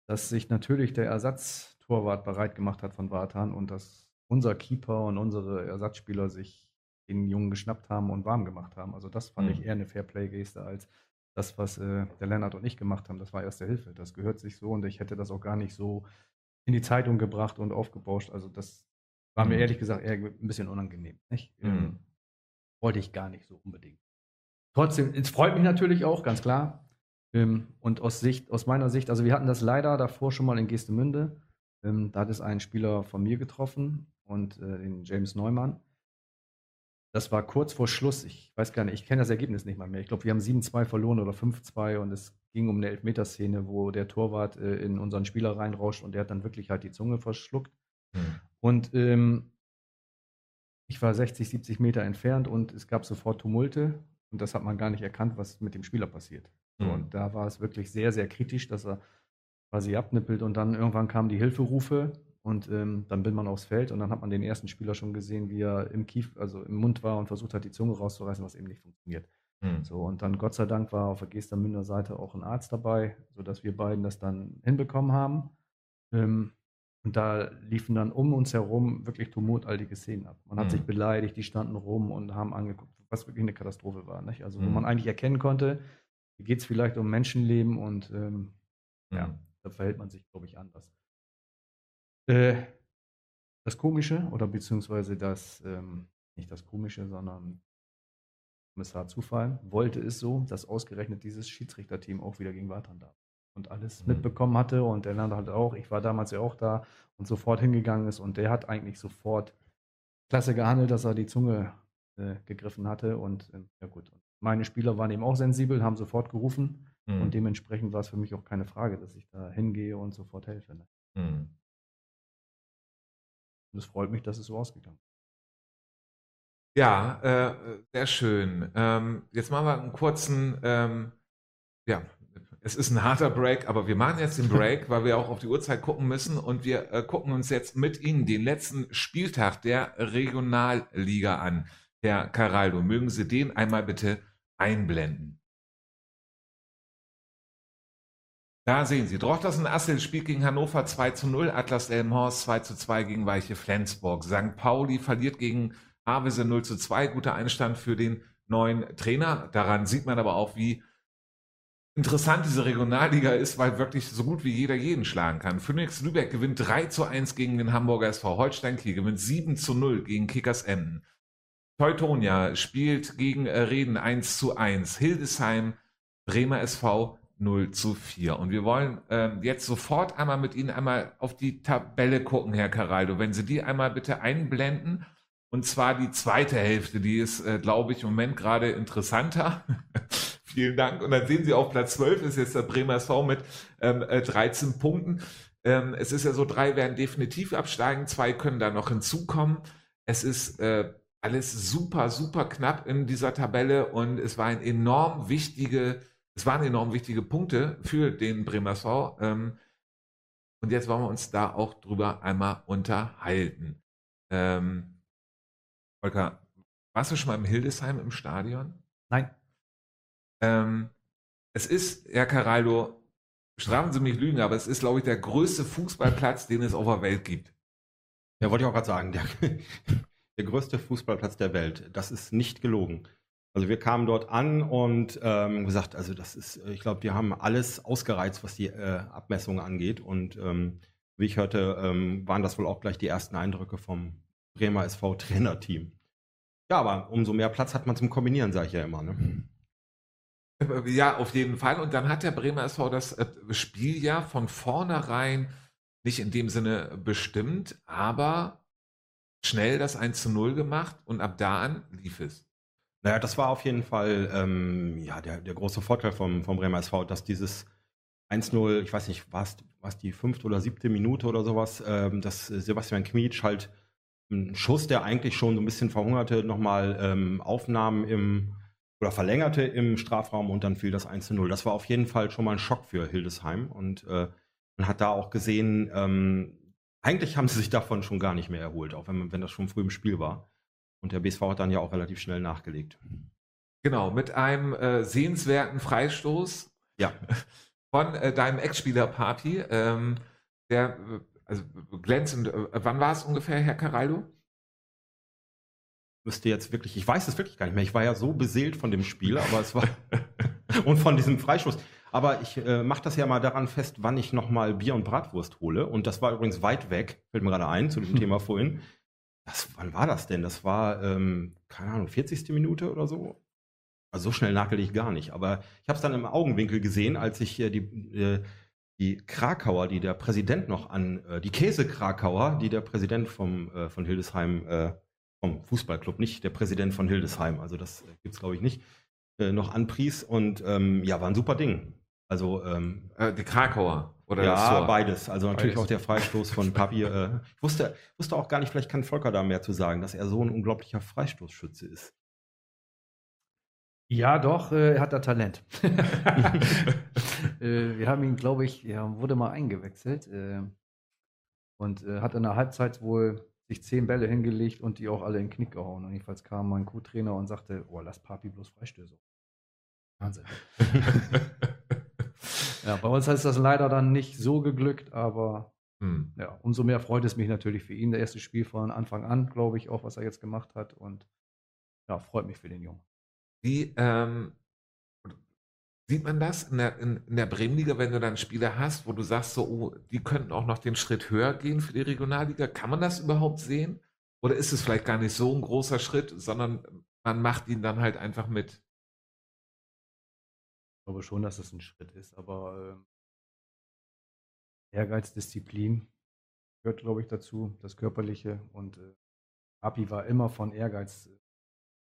dass sich natürlich der Ersatztorwart bereit gemacht hat von Wartan und dass unser Keeper und unsere Ersatzspieler sich den Jungen geschnappt haben und warm gemacht haben. Also das fand mhm. ich eher eine Fair Play-Geste als das, was äh, der Lennart und ich gemacht haben. Das war erste Hilfe. Das gehört sich so und ich hätte das auch gar nicht so in die Zeitung gebracht und aufgebauscht. Also das war mir mhm. ehrlich gesagt eher ein bisschen unangenehm. Nicht? Mhm. Ähm, wollte ich gar nicht so unbedingt. Trotzdem, es freut mich natürlich auch, ganz klar. Ähm, und aus Sicht, aus meiner Sicht, also wir hatten das leider davor schon mal in Gestemünde. Ähm, da hat es einen Spieler von mir getroffen und äh, den James Neumann. Das war kurz vor Schluss. Ich weiß gar nicht, ich kenne das Ergebnis nicht mal mehr. Ich glaube, wir haben 7-2 verloren oder 5-2 und es ging um eine Elfmeterszene, wo der Torwart äh, in unseren Spieler reinrauscht und der hat dann wirklich halt die Zunge verschluckt. Mhm. Und ähm, ich war 60, 70 Meter entfernt und es gab sofort Tumulte und das hat man gar nicht erkannt, was mit dem Spieler passiert. Mhm. Und da war es wirklich sehr, sehr kritisch, dass er quasi abnippelt und dann irgendwann kamen die Hilferufe und ähm, dann bin man aufs Feld und dann hat man den ersten Spieler schon gesehen, wie er im Kief, also im Mund war und versucht hat, die Zunge rauszureißen, was eben nicht funktioniert. Mhm. So, und dann Gott sei Dank war auf der Gestermünder Seite auch ein Arzt dabei, sodass wir beiden das dann hinbekommen haben. Ähm, und da liefen dann um uns herum wirklich tumultartige Szenen ab. Man hat mhm. sich beleidigt, die standen rum und haben angeguckt, was wirklich eine Katastrophe war. Nicht? Also, wo mhm. man eigentlich erkennen konnte, hier geht es vielleicht um Menschenleben und ähm, mhm. ja, da verhält man sich, glaube ich, anders. Äh, das Komische, oder beziehungsweise das, ähm, nicht das Komische, sondern Kommissar Zufall, wollte es so, dass ausgerechnet dieses Schiedsrichterteam auch wieder gegen Watern darf und alles mhm. mitbekommen hatte und der Land halt auch, ich war damals ja auch da und sofort hingegangen ist und der hat eigentlich sofort klasse gehandelt, dass er die Zunge äh, gegriffen hatte und äh, ja gut. Meine Spieler waren eben auch sensibel, haben sofort gerufen mhm. und dementsprechend war es für mich auch keine Frage, dass ich da hingehe und sofort helfe. Ne? Mhm. Und es freut mich, dass es so ausgegangen ist. Ja, äh, sehr schön. Ähm, jetzt machen wir einen kurzen ähm, ja, es ist ein harter Break, aber wir machen jetzt den Break, weil wir auch auf die Uhrzeit gucken müssen und wir äh, gucken uns jetzt mit Ihnen den letzten Spieltag der Regionalliga an. Herr Caraldo, mögen Sie den einmal bitte einblenden? Da sehen Sie, Drochtersen Assel spielt gegen Hannover 2 zu 0, Atlas Elmhorst 2 zu 2 gegen Weiche Flensburg. St. Pauli verliert gegen Havese 0 zu 2, guter Einstand für den neuen Trainer. Daran sieht man aber auch, wie interessant diese Regionalliga ist, weil wirklich so gut wie jeder jeden schlagen kann. Phoenix Lübeck gewinnt 3 zu 1 gegen den Hamburger SV Holstein Kiel, gewinnt 7 zu 0 gegen Kickers Emden. Teutonia spielt gegen äh, Reden 1 zu 1. Hildesheim, Bremer SV 0 zu 4. Und wir wollen ähm, jetzt sofort einmal mit Ihnen einmal auf die Tabelle gucken, Herr Caraldo. Wenn Sie die einmal bitte einblenden. Und zwar die zweite Hälfte, die ist, äh, glaube ich, im Moment gerade interessanter. (laughs) Vielen Dank. Und dann sehen Sie auf Platz 12 ist jetzt der Bremer SV mit ähm, 13 äh, Punkten. Ähm, es ist ja so, drei werden definitiv absteigen, zwei können da noch hinzukommen. Es ist äh, alles super, super knapp in dieser Tabelle und es war ein enorm wichtige, es waren enorm wichtige Punkte für den Bremer SV. Ähm, und jetzt wollen wir uns da auch drüber einmal unterhalten. Ähm, Volker, warst du schon mal im Hildesheim im Stadion? Nein. Ähm, es ist, Herr Caraldo, strafen Sie mich lügen, aber es ist, glaube ich, der größte Fußballplatz, den es auf der Welt gibt. Ja, wollte ich auch gerade sagen. Der, (laughs) der, größte Fußballplatz der Welt. Das ist nicht gelogen. Also wir kamen dort an und ähm, gesagt, also das ist, ich glaube, die haben alles ausgereizt, was die äh, Abmessungen angeht. Und ähm, wie ich hörte, ähm, waren das wohl auch gleich die ersten Eindrücke vom Bremer SV Trainerteam. Ja, aber umso mehr Platz hat man zum Kombinieren, sage ich ja immer. Ne? Ja, auf jeden Fall. Und dann hat der Bremer SV das äh, Spiel ja von vornherein nicht in dem Sinne bestimmt, aber schnell das 1 zu 0 gemacht und ab da an lief es. Naja, das war auf jeden Fall ähm, ja, der, der große Vorteil vom, vom Bremer SV, dass dieses 1-0, ich weiß nicht, war es die fünfte oder siebte Minute oder sowas, ähm, dass Sebastian Kmietsch halt einen Schuss, der eigentlich schon so ein bisschen verhungerte, nochmal ähm, Aufnahmen im oder verlängerte im Strafraum und dann fiel das 1 0. Das war auf jeden Fall schon mal ein Schock für Hildesheim und äh, man hat da auch gesehen, ähm, eigentlich haben sie sich davon schon gar nicht mehr erholt, auch wenn, wenn das schon früh im Spiel war. Und der BSV hat dann ja auch relativ schnell nachgelegt. Genau, mit einem äh, sehenswerten Freistoß ja. (laughs) von äh, deinem Ex-Spieler Papi, ähm, der äh, also glänzend. Äh, wann war es ungefähr, Herr Caraldo? Müsste jetzt wirklich, ich weiß es wirklich gar nicht mehr. Ich war ja so beseelt von dem Spiel, aber es war (laughs) und von diesem Freischuss. Aber ich äh, mache das ja mal daran fest, wann ich nochmal Bier und Bratwurst hole. Und das war übrigens weit weg, fällt mir gerade ein zu dem Thema vorhin. Das, wann war das denn? Das war, ähm, keine Ahnung, 40. Minute oder so. Also so schnell nagel ich gar nicht. Aber ich habe es dann im Augenwinkel gesehen, als ich äh, die, äh, die Krakauer, die der Präsident noch an, äh, die Käse-Krakauer, die der Präsident vom, äh, von Hildesheim äh, vom Fußballclub, nicht der Präsident von Hildesheim, also das äh, gibt es glaube ich nicht, äh, noch anpries und ähm, ja, war ein super Ding. Also ähm, äh, die Krakauer oder ja, beides. Also natürlich beides. auch der Freistoß von Papi. Äh, ich wusste, wusste auch gar nicht, vielleicht kann Volker da mehr zu sagen, dass er so ein unglaublicher Freistoßschütze ist. Ja, doch, äh, er hat da Talent. (laughs) äh, wir haben ihn, glaube ich, ja, wurde mal eingewechselt äh, und äh, hat in der Halbzeit wohl sich zehn Bälle hingelegt und die auch alle in den Knick gehauen. Und jedenfalls kam mein Co-Trainer und sagte, oh, lass Papi bloß Freistöße. Wahnsinn. (laughs) ja, bei uns ist das leider dann nicht so geglückt, aber hm. ja, umso mehr freut es mich natürlich für ihn. Der erste Spiel von Anfang an, glaube ich, auch, was er jetzt gemacht hat. Und ja, freut mich für den Jungen. Wie, ähm, Sieht man das in der, in, in der Bremenliga, wenn du dann Spieler hast, wo du sagst, so, oh, die könnten auch noch den Schritt höher gehen für die Regionalliga? Kann man das überhaupt sehen? Oder ist es vielleicht gar nicht so ein großer Schritt, sondern man macht ihn dann halt einfach mit? Ich glaube schon, dass es ein Schritt ist, aber äh, Ehrgeiz, Disziplin gehört, glaube ich, dazu, das Körperliche. Und äh, Api war immer von Ehrgeiz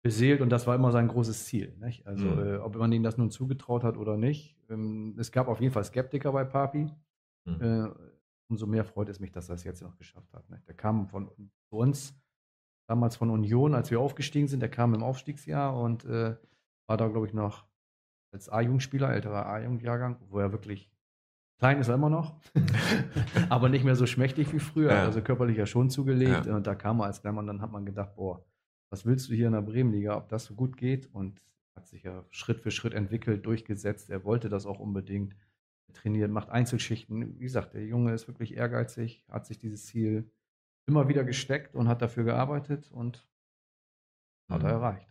beseelt und das war immer sein großes Ziel. Nicht? Also, mhm. äh, ob man ihm das nun zugetraut hat oder nicht. Ähm, es gab auf jeden Fall Skeptiker bei Papi. Mhm. Äh, umso mehr freut es mich, dass er es jetzt noch geschafft hat. Nicht? Der kam von uns, damals von Union, als wir aufgestiegen sind. Der kam im Aufstiegsjahr und äh, war da, glaube ich, noch als A-Jugendspieler, älterer A-Jugendjahrgang, wo er wirklich klein ist er immer noch, (laughs) aber nicht mehr so schmächtig wie früher. Ja. Also körperlich ja schon zugelegt. Ja. Und da kam er als Mann, dann hat man gedacht, boah, was willst du hier in der Bremenliga, ob das so gut geht? Und hat sich ja Schritt für Schritt entwickelt, durchgesetzt. Er wollte das auch unbedingt. Er trainiert, macht Einzelschichten. Wie gesagt, der Junge ist wirklich ehrgeizig, hat sich dieses Ziel immer wieder gesteckt und hat dafür gearbeitet und hat er mhm. erreicht.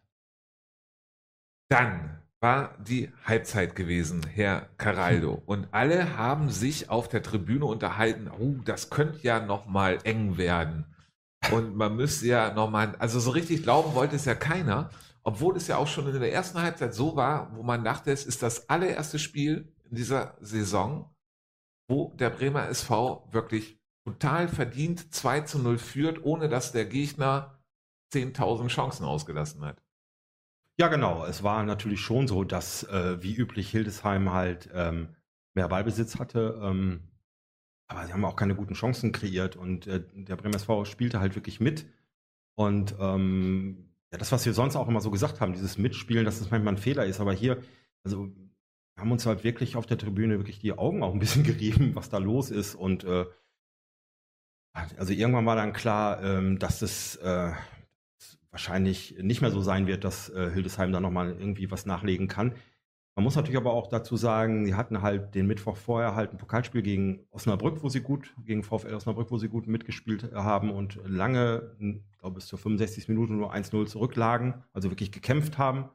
Dann war die Halbzeit gewesen, Herr Caraldo. (laughs) Und alle haben sich auf der Tribüne unterhalten, oh, das könnte ja noch mal eng werden. Und man müsste ja nochmal, also so richtig glauben wollte es ja keiner, obwohl es ja auch schon in der ersten Halbzeit so war, wo man dachte, es ist das allererste Spiel in dieser Saison, wo der Bremer SV wirklich total verdient 2 zu 0 führt, ohne dass der Gegner 10.000 Chancen ausgelassen hat. Ja, genau. Es war natürlich schon so, dass äh, wie üblich Hildesheim halt ähm, mehr Ballbesitz hatte. Ähm, aber sie haben auch keine guten Chancen kreiert und äh, der Bremer SV spielte halt wirklich mit. Und ähm, ja, das, was wir sonst auch immer so gesagt haben, dieses Mitspielen, dass das manchmal ein Fehler ist. Aber hier, also haben uns halt wirklich auf der Tribüne wirklich die Augen auch ein bisschen (laughs) gerieben, was da los ist. Und äh, also irgendwann war dann klar, ähm, dass es äh, wahrscheinlich nicht mehr so sein wird, dass äh, Hildesheim da nochmal irgendwie was nachlegen kann. Man muss natürlich aber auch dazu sagen, sie hatten halt den Mittwoch vorher halt ein Pokalspiel gegen Osnabrück, wo sie gut, gegen VfL Osnabrück, wo sie gut mitgespielt haben und lange, ich glaube bis zur 65. Minute nur 1-0 zurücklagen, also wirklich gekämpft haben.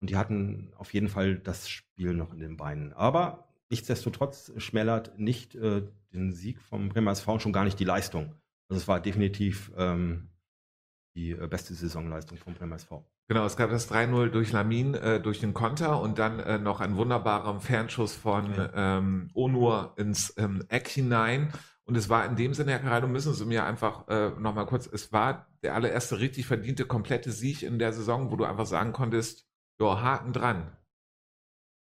Und die hatten auf jeden Fall das Spiel noch in den Beinen. Aber nichtsdestotrotz schmälert nicht äh, den Sieg vom Bremer SV schon gar nicht die Leistung. Also es war definitiv ähm, die äh, beste Saisonleistung vom Bremer SV. Genau, es gab das 3-0 durch Lamin, äh, durch den Konter und dann äh, noch ein wunderbarer Fernschuss von ähm, Onur ins ähm, Eck hinein. Und es war in dem Sinne, Herr Caraldo, müssen Sie mir einfach äh, nochmal kurz, es war der allererste richtig verdiente komplette Sieg in der Saison, wo du einfach sagen konntest, ja, Haken dran.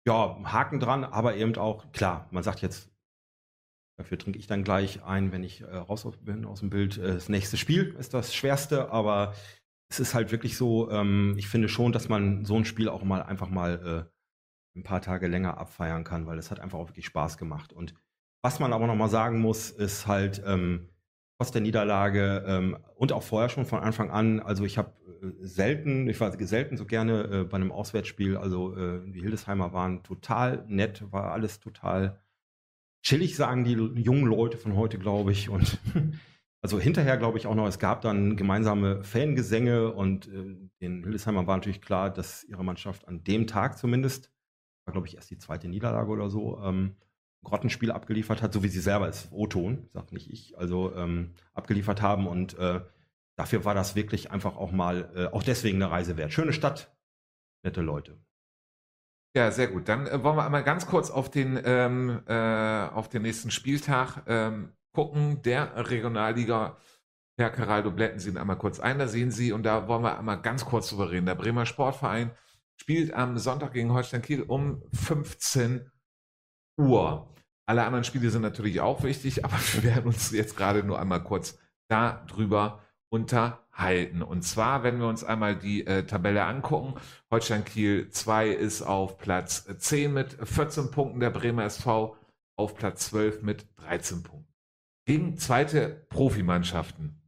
Ja, Haken dran, aber eben auch, klar, man sagt jetzt, dafür trinke ich dann gleich ein, wenn ich äh, raus bin aus dem Bild. Äh, das nächste Spiel ist das schwerste, aber es ist halt wirklich so, ähm, ich finde schon, dass man so ein Spiel auch mal einfach mal äh, ein paar Tage länger abfeiern kann, weil es hat einfach auch wirklich Spaß gemacht. Und was man aber nochmal sagen muss, ist halt, ähm, trotz der Niederlage ähm, und auch vorher schon von Anfang an, also ich habe äh, selten, ich war selten so gerne äh, bei einem Auswärtsspiel, also äh, die Hildesheimer waren total nett, war alles total chillig, sagen die jungen Leute von heute, glaube ich. Und (laughs) also hinterher glaube ich auch noch, es gab dann gemeinsame Fangesänge und äh, den Hildesheimer war natürlich klar, dass ihre Mannschaft an dem Tag zumindest, war glaube ich erst die zweite Niederlage oder so, ähm, Grottenspiel abgeliefert hat, so wie sie selber als O-Ton, sagt nicht ich, also ähm, abgeliefert haben und äh, dafür war das wirklich einfach auch mal, äh, auch deswegen eine Reise wert. Schöne Stadt, nette Leute. Ja, sehr gut. Dann äh, wollen wir einmal ganz kurz auf den, ähm, äh, auf den nächsten Spieltag ähm, gucken, der Regionalliga. Herr Caraldo, blenden Sie ihn einmal kurz ein, da sehen Sie, und da wollen wir einmal ganz kurz drüber reden. Der Bremer Sportverein spielt am Sonntag gegen Holstein Kiel um 15 Uhr. Alle anderen Spiele sind natürlich auch wichtig, (laughs) aber wir werden uns jetzt gerade nur einmal kurz darüber unterhalten. Und zwar, wenn wir uns einmal die äh, Tabelle angucken, Holstein Kiel 2 ist auf Platz 10 mit 14 Punkten, der Bremer SV auf Platz 12 mit 13 Punkten. Gegen zweite Profimannschaften.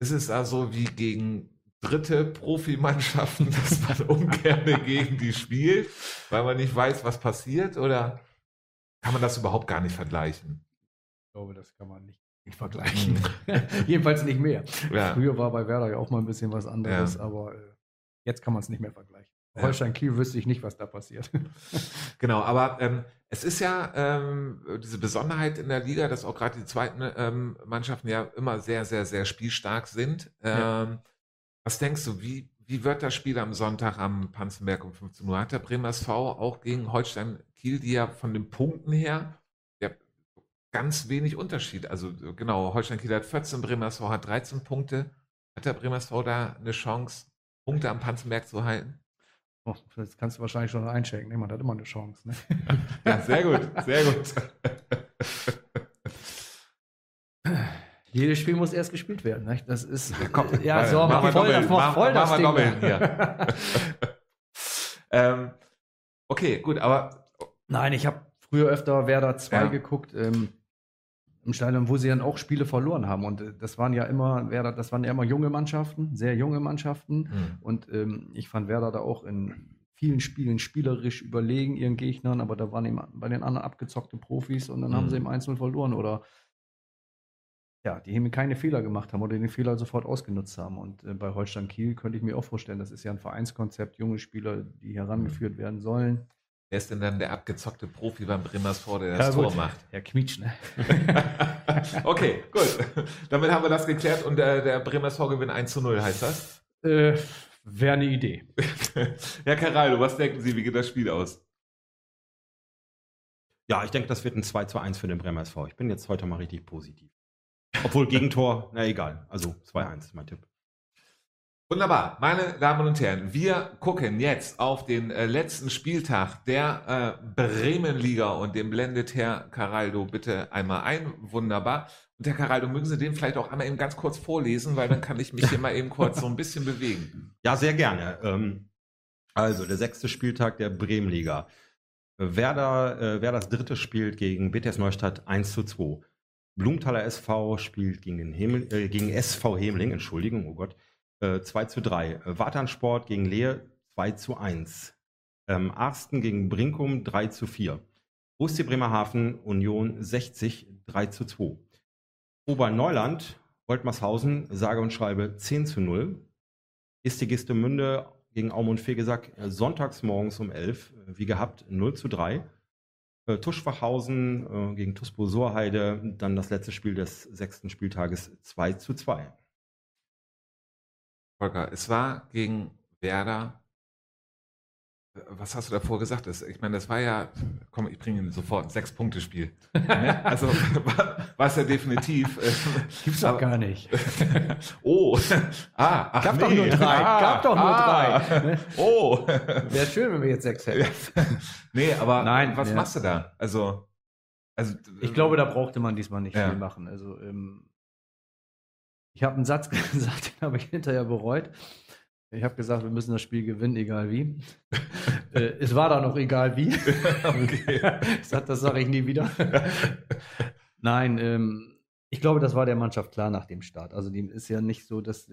Ist es also wie gegen dritte Profimannschaften, (laughs) dass man ungern gegen die spielt, weil man nicht weiß, was passiert? Oder kann man das überhaupt gar nicht vergleichen? Ich glaube, das kann man nicht, nicht (laughs) vergleichen. Mhm. (laughs) Jedenfalls nicht mehr. Ja. Früher war bei Werder ja auch mal ein bisschen was anderes, ja. aber äh, jetzt kann man es nicht mehr vergleichen. Ja. Holstein Kiel wüsste ich nicht, was da passiert. (laughs) genau, aber ähm, es ist ja ähm, diese Besonderheit in der Liga, dass auch gerade die zweiten ähm, Mannschaften ja immer sehr, sehr, sehr spielstark sind. Ähm, was denkst du, wie, wie wird das Spiel am Sonntag am Panzenberg um 15 Uhr? Hat der Bremer SV auch gegen Holstein Kiel, die ja von den Punkten her ja, ganz wenig Unterschied. Also genau, Holstein Kiel hat 14, Bremer SV hat 13 Punkte. Hat der Bremer SV da eine Chance, Punkte am Panzenberg zu halten? Oh, das kannst du wahrscheinlich schon einchecken. Nee, man hat immer eine Chance. Ne? (laughs) ja, sehr gut, sehr gut. (laughs) Jedes Spiel muss erst gespielt werden. Ne? Das ist. Ja, komm, ja so, mach, voll, doppeln, das, mach, voll mach, das mach Ding. Hier. (laughs) ähm, okay, gut, aber. Nein, ich habe früher öfter Werder 2 ja. geguckt. Ähm, Im Stadion, wo sie dann auch Spiele verloren haben. Und äh, das waren ja immer, Werder, das waren ja immer junge Mannschaften, sehr junge Mannschaften. Mhm. Und ähm, ich fand Werder da auch in vielen Spielen spielerisch überlegen ihren Gegnern, aber da waren eben bei den anderen abgezockte Profis und dann mhm. haben sie im 1-0 verloren oder ja, die eben keine Fehler gemacht haben oder den Fehler sofort ausgenutzt haben. Und äh, bei Holstein Kiel könnte ich mir auch vorstellen, das ist ja ein Vereinskonzept, junge Spieler, die herangeführt werden sollen. Wer ist denn dann der abgezockte Profi beim Bremersvor, der das ja, Tor gut. macht? Herr Quietsch, ne? (laughs) okay, gut. Damit haben wir das geklärt und der, der Bremersvor gewinnt 1 zu 0, heißt das? Äh, Wäre eine Idee. (laughs) Herr Caraldo, was denken Sie, wie geht das Spiel aus? Ja, ich denke, das wird ein 2 zu 1 für den Bremer SV. Ich bin jetzt heute mal richtig positiv. Obwohl Gegentor, na egal. Also 2-1, mein Tipp. Wunderbar, meine Damen und Herren, wir gucken jetzt auf den äh, letzten Spieltag der äh, Bremenliga und den blendet Herr Caraldo bitte einmal ein. Wunderbar. Und Herr Caraldo, mögen Sie den vielleicht auch einmal eben ganz kurz vorlesen, weil dann kann ich mich hier mal eben kurz so ein bisschen bewegen. (laughs) Ja, sehr gerne. Ähm, also der sechste Spieltag der Bremenliga. Werder, äh, Werder das dritte spielt gegen BTS Neustadt 1 zu 2. Blumenthaler SV spielt gegen, den Hemel, äh, gegen SV Hemling, Entschuldigung, oh Gott, äh, 2 zu 3. Äh, Waternsport gegen Lehe 2 zu 1. Ähm, Arsten gegen Brinkum 3 zu 4. OSC Bremerhaven Union 60 3 zu 2. Oberneuland Woltmarshausen sage und schreibe 10 zu 0. Ist die gegen Aumund Fegesack äh, sonntags morgens um 11, äh, wie gehabt, 0 zu 3. Äh, Tuschfachhausen gegen Tuspo Sohrheide, dann das letzte Spiel des sechsten Spieltages 2 zu 2. Volker, es war gegen Werder. Was hast du davor gesagt? Ich meine, das war ja, komm, ich bringe ihn sofort, ein Sechs-Punkte-Spiel. Ne? (laughs) also war es ja definitiv. Gibt's doch gar nicht. (laughs) oh, (laughs) ah, ach Gab nee. doch nur drei. Ah, Gab doch nur ah, drei. Oh. Wäre schön, wenn wir jetzt sechs hätten. nee, aber Nein, was ja. machst du da? Also, also ich glaube, da brauchte man diesmal nicht ja. viel machen. Also ähm, ich habe einen Satz (laughs) gesagt, den habe ich hinterher bereut. Ich habe gesagt, wir müssen das Spiel gewinnen, egal wie. (laughs) äh, es war dann noch egal wie. (laughs) okay. das, das sage ich nie wieder. Nein, ähm, ich glaube, das war der Mannschaft klar nach dem Start. Also die ist ja nicht so, dass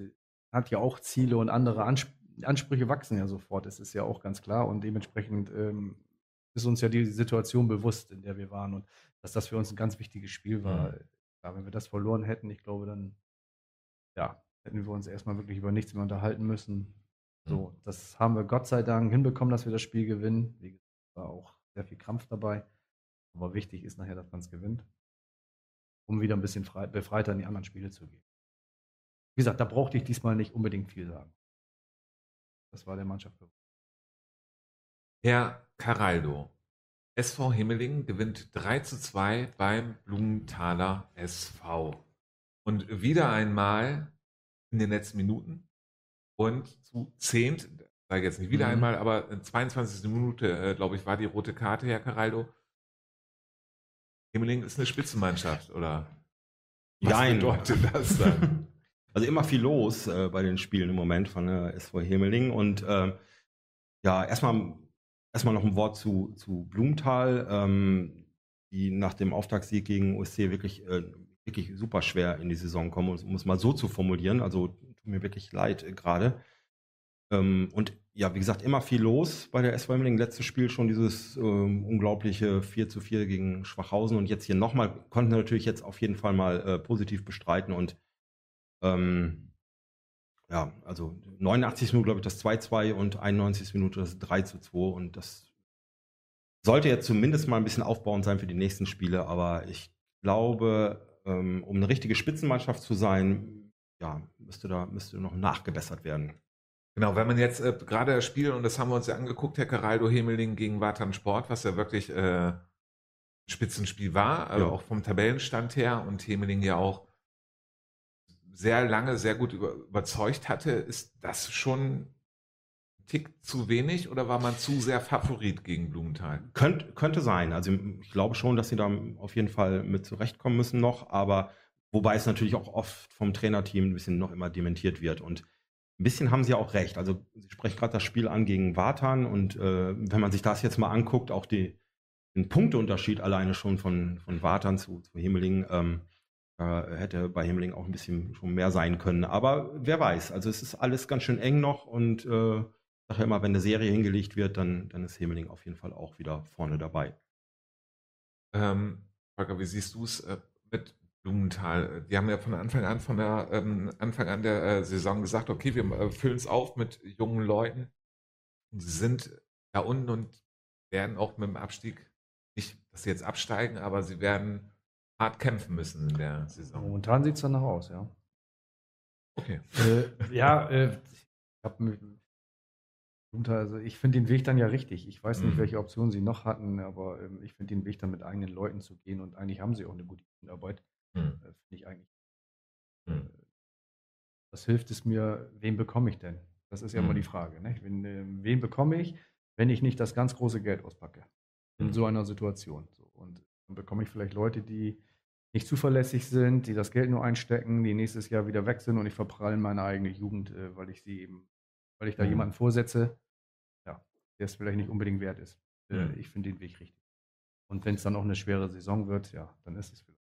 hat ja auch Ziele und andere Ansp Ansprüche wachsen ja sofort. Das ist ja auch ganz klar und dementsprechend ähm, ist uns ja die Situation bewusst, in der wir waren und dass das für uns ein ganz wichtiges Spiel war. Mhm. Ja, wenn wir das verloren hätten, ich glaube, dann ja, hätten wir uns erstmal wirklich über nichts mehr unterhalten müssen. So, mhm. das haben wir Gott sei Dank hinbekommen, dass wir das Spiel gewinnen. Wie gesagt, war auch sehr viel Krampf dabei. Aber wichtig ist nachher, dass man es gewinnt, um wieder ein bisschen frei, befreiter in die anderen Spiele zu gehen. Wie gesagt, da brauchte ich diesmal nicht unbedingt viel sagen. Das war der Mannschaft. Herr Caraldo, SV Himmeling gewinnt 3 zu 2 beim Blumenthaler SV. Und wieder einmal in den letzten Minuten und zu zehnt, sage jetzt nicht wieder mhm. einmal, aber in 22. Minute, äh, glaube ich, war die rote Karte, Herr Caraldo. Himmeling ist eine Spitzenmannschaft, oder? Was Nein. bedeutet das (laughs) dann? Also immer viel los äh, bei den Spielen im Moment von der SV Himmeling und äh, ja, erstmal erstmal noch ein Wort zu, zu Blumenthal, ähm, die nach dem Auftaktsieg gegen OSC wirklich äh, wirklich super schwer in die Saison kommen, um es mal so zu formulieren. Also tut mir wirklich leid äh, gerade. Ähm, und ja, wie gesagt, immer viel los bei der SV Emmeling. Letztes Spiel schon dieses ähm, unglaubliche 4 zu 4 gegen Schwachhausen und jetzt hier nochmal, konnten natürlich jetzt auf jeden Fall mal äh, positiv bestreiten und ähm, ja, also 89 Minuten, glaube ich, das 2-2 und 91 Minuten das 3 zu 2 und das sollte jetzt zumindest mal ein bisschen aufbauend sein für die nächsten Spiele, aber ich glaube, ähm, um eine richtige Spitzenmannschaft zu sein, ja, müsste da müsste noch nachgebessert werden. Genau, wenn man jetzt äh, gerade das Spiel, und das haben wir uns ja angeguckt, Herr Caraldo Hemeling gegen Watan Sport, was ja wirklich äh, ein Spitzenspiel war, also ja. auch vom Tabellenstand her und Hemeling ja auch sehr lange sehr gut über, überzeugt hatte, ist das schon Tick zu wenig oder war man zu sehr Favorit gegen Blumenthal? Könnt, könnte sein. Also ich glaube schon, dass sie da auf jeden Fall mit zurechtkommen müssen noch, aber wobei es natürlich auch oft vom Trainerteam ein bisschen noch immer dementiert wird. Und ein bisschen haben sie auch recht. Also sie sprechen gerade das Spiel an gegen Vatan und äh, wenn man sich das jetzt mal anguckt, auch die, den Punkteunterschied alleine schon von, von Vatan zu, zu Himmeling, ähm, äh, hätte bei Himmeling auch ein bisschen schon mehr sein können. Aber wer weiß, also es ist alles ganz schön eng noch und äh, sage immer, wenn eine Serie hingelegt wird, dann, dann ist Hemeling auf jeden Fall auch wieder vorne dabei. Ähm, Volker, wie siehst du es äh, mit Blumenthal? Die haben ja von Anfang an, von der ähm, Anfang an der äh, Saison gesagt, okay, wir äh, füllen es auf mit jungen Leuten. Sie sind da unten und werden auch mit dem Abstieg, nicht, dass sie jetzt absteigen, aber sie werden hart kämpfen müssen in der Saison. Momentan sieht es danach aus, ja. Okay. Äh, ja, äh, ich habe also ich finde den Weg dann ja richtig. Ich weiß nicht, mhm. welche Optionen sie noch hatten, aber ähm, ich finde den Weg dann mit eigenen Leuten zu gehen und eigentlich haben sie auch eine gute Arbeit. Mhm. Äh, finde ich eigentlich. Mhm. Was hilft es mir, wen bekomme ich denn? Das ist ja immer die mhm. Frage. Ne? Wen, äh, wen bekomme ich, wenn ich nicht das ganz große Geld auspacke? In so mhm. einer Situation. So. Und dann bekomme ich vielleicht Leute, die nicht zuverlässig sind, die das Geld nur einstecken, die nächstes Jahr wieder weg sind und ich verpralle meine eigene Jugend, äh, weil ich sie eben, weil ich da mhm. jemanden vorsetze, ja, der es vielleicht nicht unbedingt wert ist. Äh, mhm. Ich finde den Weg richtig. Und wenn es dann auch eine schwere Saison wird, ja, dann ist es vielleicht.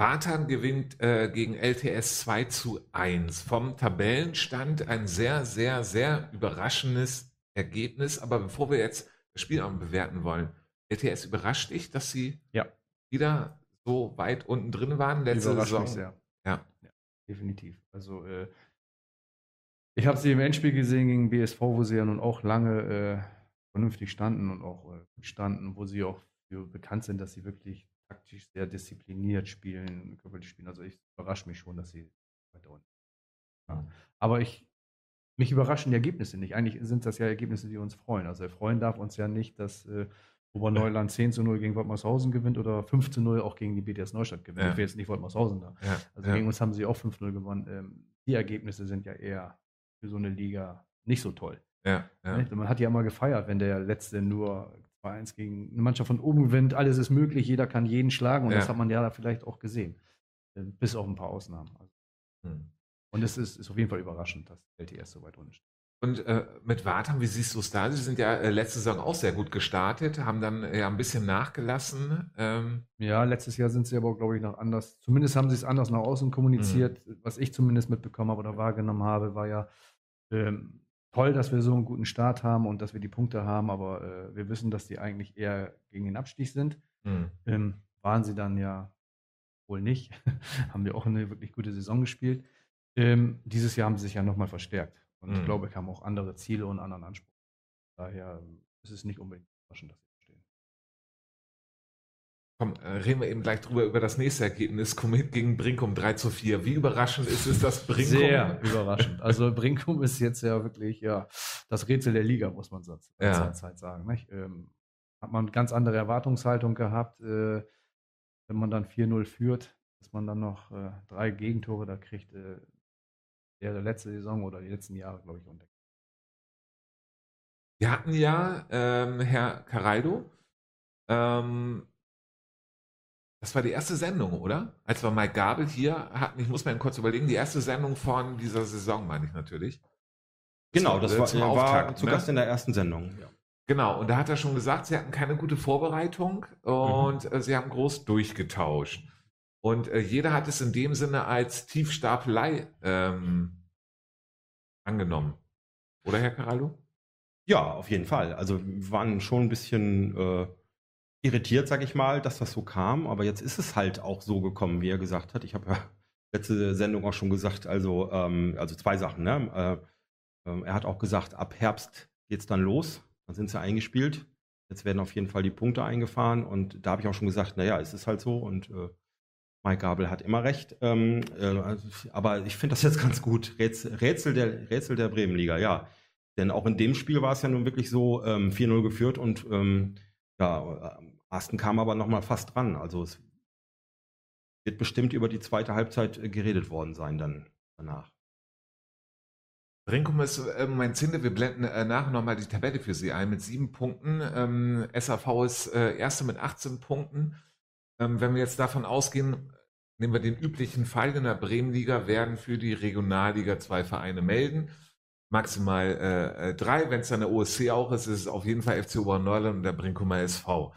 Bartan gewinnt äh, gegen LTS 2 zu 1. Vom Tabellenstand ein sehr, sehr, sehr überraschendes Ergebnis. Aber bevor wir jetzt das Spiel auch bewerten wollen, LTS überrascht dich, dass sie ja. wieder so weit unten drin waren letzte Saison? Mich sehr. Ja. ja. definitiv. Also äh, ich habe sie im Endspiel gesehen gegen BSV, wo sie ja nun auch lange äh, vernünftig standen und auch äh, standen, wo sie auch für bekannt sind, dass sie wirklich taktisch sehr diszipliniert spielen, körperlich spielen. Also ich überrasche mich schon, dass sie weiter unten. Ja. Aber ich, mich überraschen die Ergebnisse nicht. Eigentlich sind das ja Ergebnisse, die uns freuen. Also freuen darf uns ja nicht, dass äh, Oberneuland 10 zu 0 gegen Woltmarshausen gewinnt oder 5 zu 0 auch gegen die BTS Neustadt gewinnt. Ja. Ich will jetzt nicht Woltmarshausen da. Ja. Also ja. gegen uns haben sie auch 5-0 gewonnen. Ähm, die Ergebnisse sind ja eher für so eine Liga nicht so toll. Ja, ja. Man hat ja immer gefeiert, wenn der Letzte nur 2-1 gegen eine Mannschaft von oben gewinnt, alles ist möglich, jeder kann jeden schlagen und ja. das hat man ja da vielleicht auch gesehen. Äh, bis auf ein paar Ausnahmen. Also. Hm. Und es ist, ist auf jeden Fall überraschend, dass LTS so weit unten steht. Und äh, mit Wartam, wie siehst du es da? Sie sind ja äh, letzte Saison auch sehr gut gestartet, haben dann ja ein bisschen nachgelassen. Ähm. Ja, letztes Jahr sind sie aber, glaube ich, noch anders. Zumindest haben sie es anders nach außen kommuniziert. Mhm. Was ich zumindest mitbekommen habe oder wahrgenommen habe, war ja, ähm, toll, dass wir so einen guten Start haben und dass wir die Punkte haben, aber äh, wir wissen, dass die eigentlich eher gegen den Abstieg sind. Mhm. Ähm, waren sie dann ja wohl nicht. (laughs) haben wir auch eine wirklich gute Saison gespielt. Ähm, dieses Jahr haben sie sich ja nochmal verstärkt. Und mhm. ich glaube, wir haben auch andere Ziele und anderen Anspruch. Daher ist es nicht unbedingt überraschend, dass Komm, äh, reden wir eben gleich drüber über das nächste Ergebnis. Commit gegen Brinkum 3 zu 4. Wie überraschend ist es, dass Brinkum. Sehr überraschend. Also Brinkum ist jetzt ja wirklich ja das Rätsel der Liga, muss man zur ja. Zeit sagen. Ähm, hat man ganz andere Erwartungshaltung gehabt, äh, wenn man dann 4-0 führt, dass man dann noch äh, drei Gegentore da kriegt. Äh, der letzte Saison oder die letzten Jahre, glaube ich, entdeckt. Wir hatten ja ähm, Herr Caraldo, ähm, das war die erste Sendung, oder? Als wir Mike Gabel hier hatten, ich muss mir kurz überlegen, die erste Sendung von dieser Saison, meine ich natürlich. Genau, das war, zum war zu ne? Gast in der ersten Sendung. Ja. Genau, und da hat er schon gesagt, sie hatten keine gute Vorbereitung und mhm. Äh, sie haben groß durchgetauscht. Und äh, jeder hat es in dem Sinne als Tiefstapelei ähm, angenommen. Oder, Herr Caraldo? Ja, auf jeden Fall. Also wir waren schon ein bisschen äh, irritiert, sag ich mal, dass das so kam. Aber jetzt ist es halt auch so gekommen, wie er gesagt hat. Ich habe ja (laughs) letzte Sendung auch schon gesagt, also, ähm, also zwei Sachen. Ne? Äh, äh, er hat auch gesagt, ab Herbst geht es dann los. Dann sind sie eingespielt. Jetzt werden auf jeden Fall die Punkte eingefahren. Und da habe ich auch schon gesagt, naja, es ist halt so. Und äh, Mike Gabel hat immer recht. Ähm, äh, aber ich finde das jetzt ganz gut. Rätsel, Rätsel, der, Rätsel der Bremenliga, ja. Denn auch in dem Spiel war es ja nun wirklich so ähm, 4-0 geführt und ähm, ja, Aston kam aber noch mal fast dran. Also es wird bestimmt über die zweite Halbzeit äh, geredet worden sein dann danach. Brinkum ist äh, mein Zinde. Wir blenden äh, nachher nochmal die Tabelle für Sie ein mit sieben Punkten. Ähm, SAV ist äh, Erste mit 18 Punkten. Ähm, wenn wir jetzt davon ausgehen, nehmen wir den üblichen Fall in der Bremenliga, werden für die Regionalliga zwei Vereine melden. Maximal äh, äh drei. Wenn es dann der OSC auch ist, ist es auf jeden Fall FC Oberneuland und der Brinkumer SV.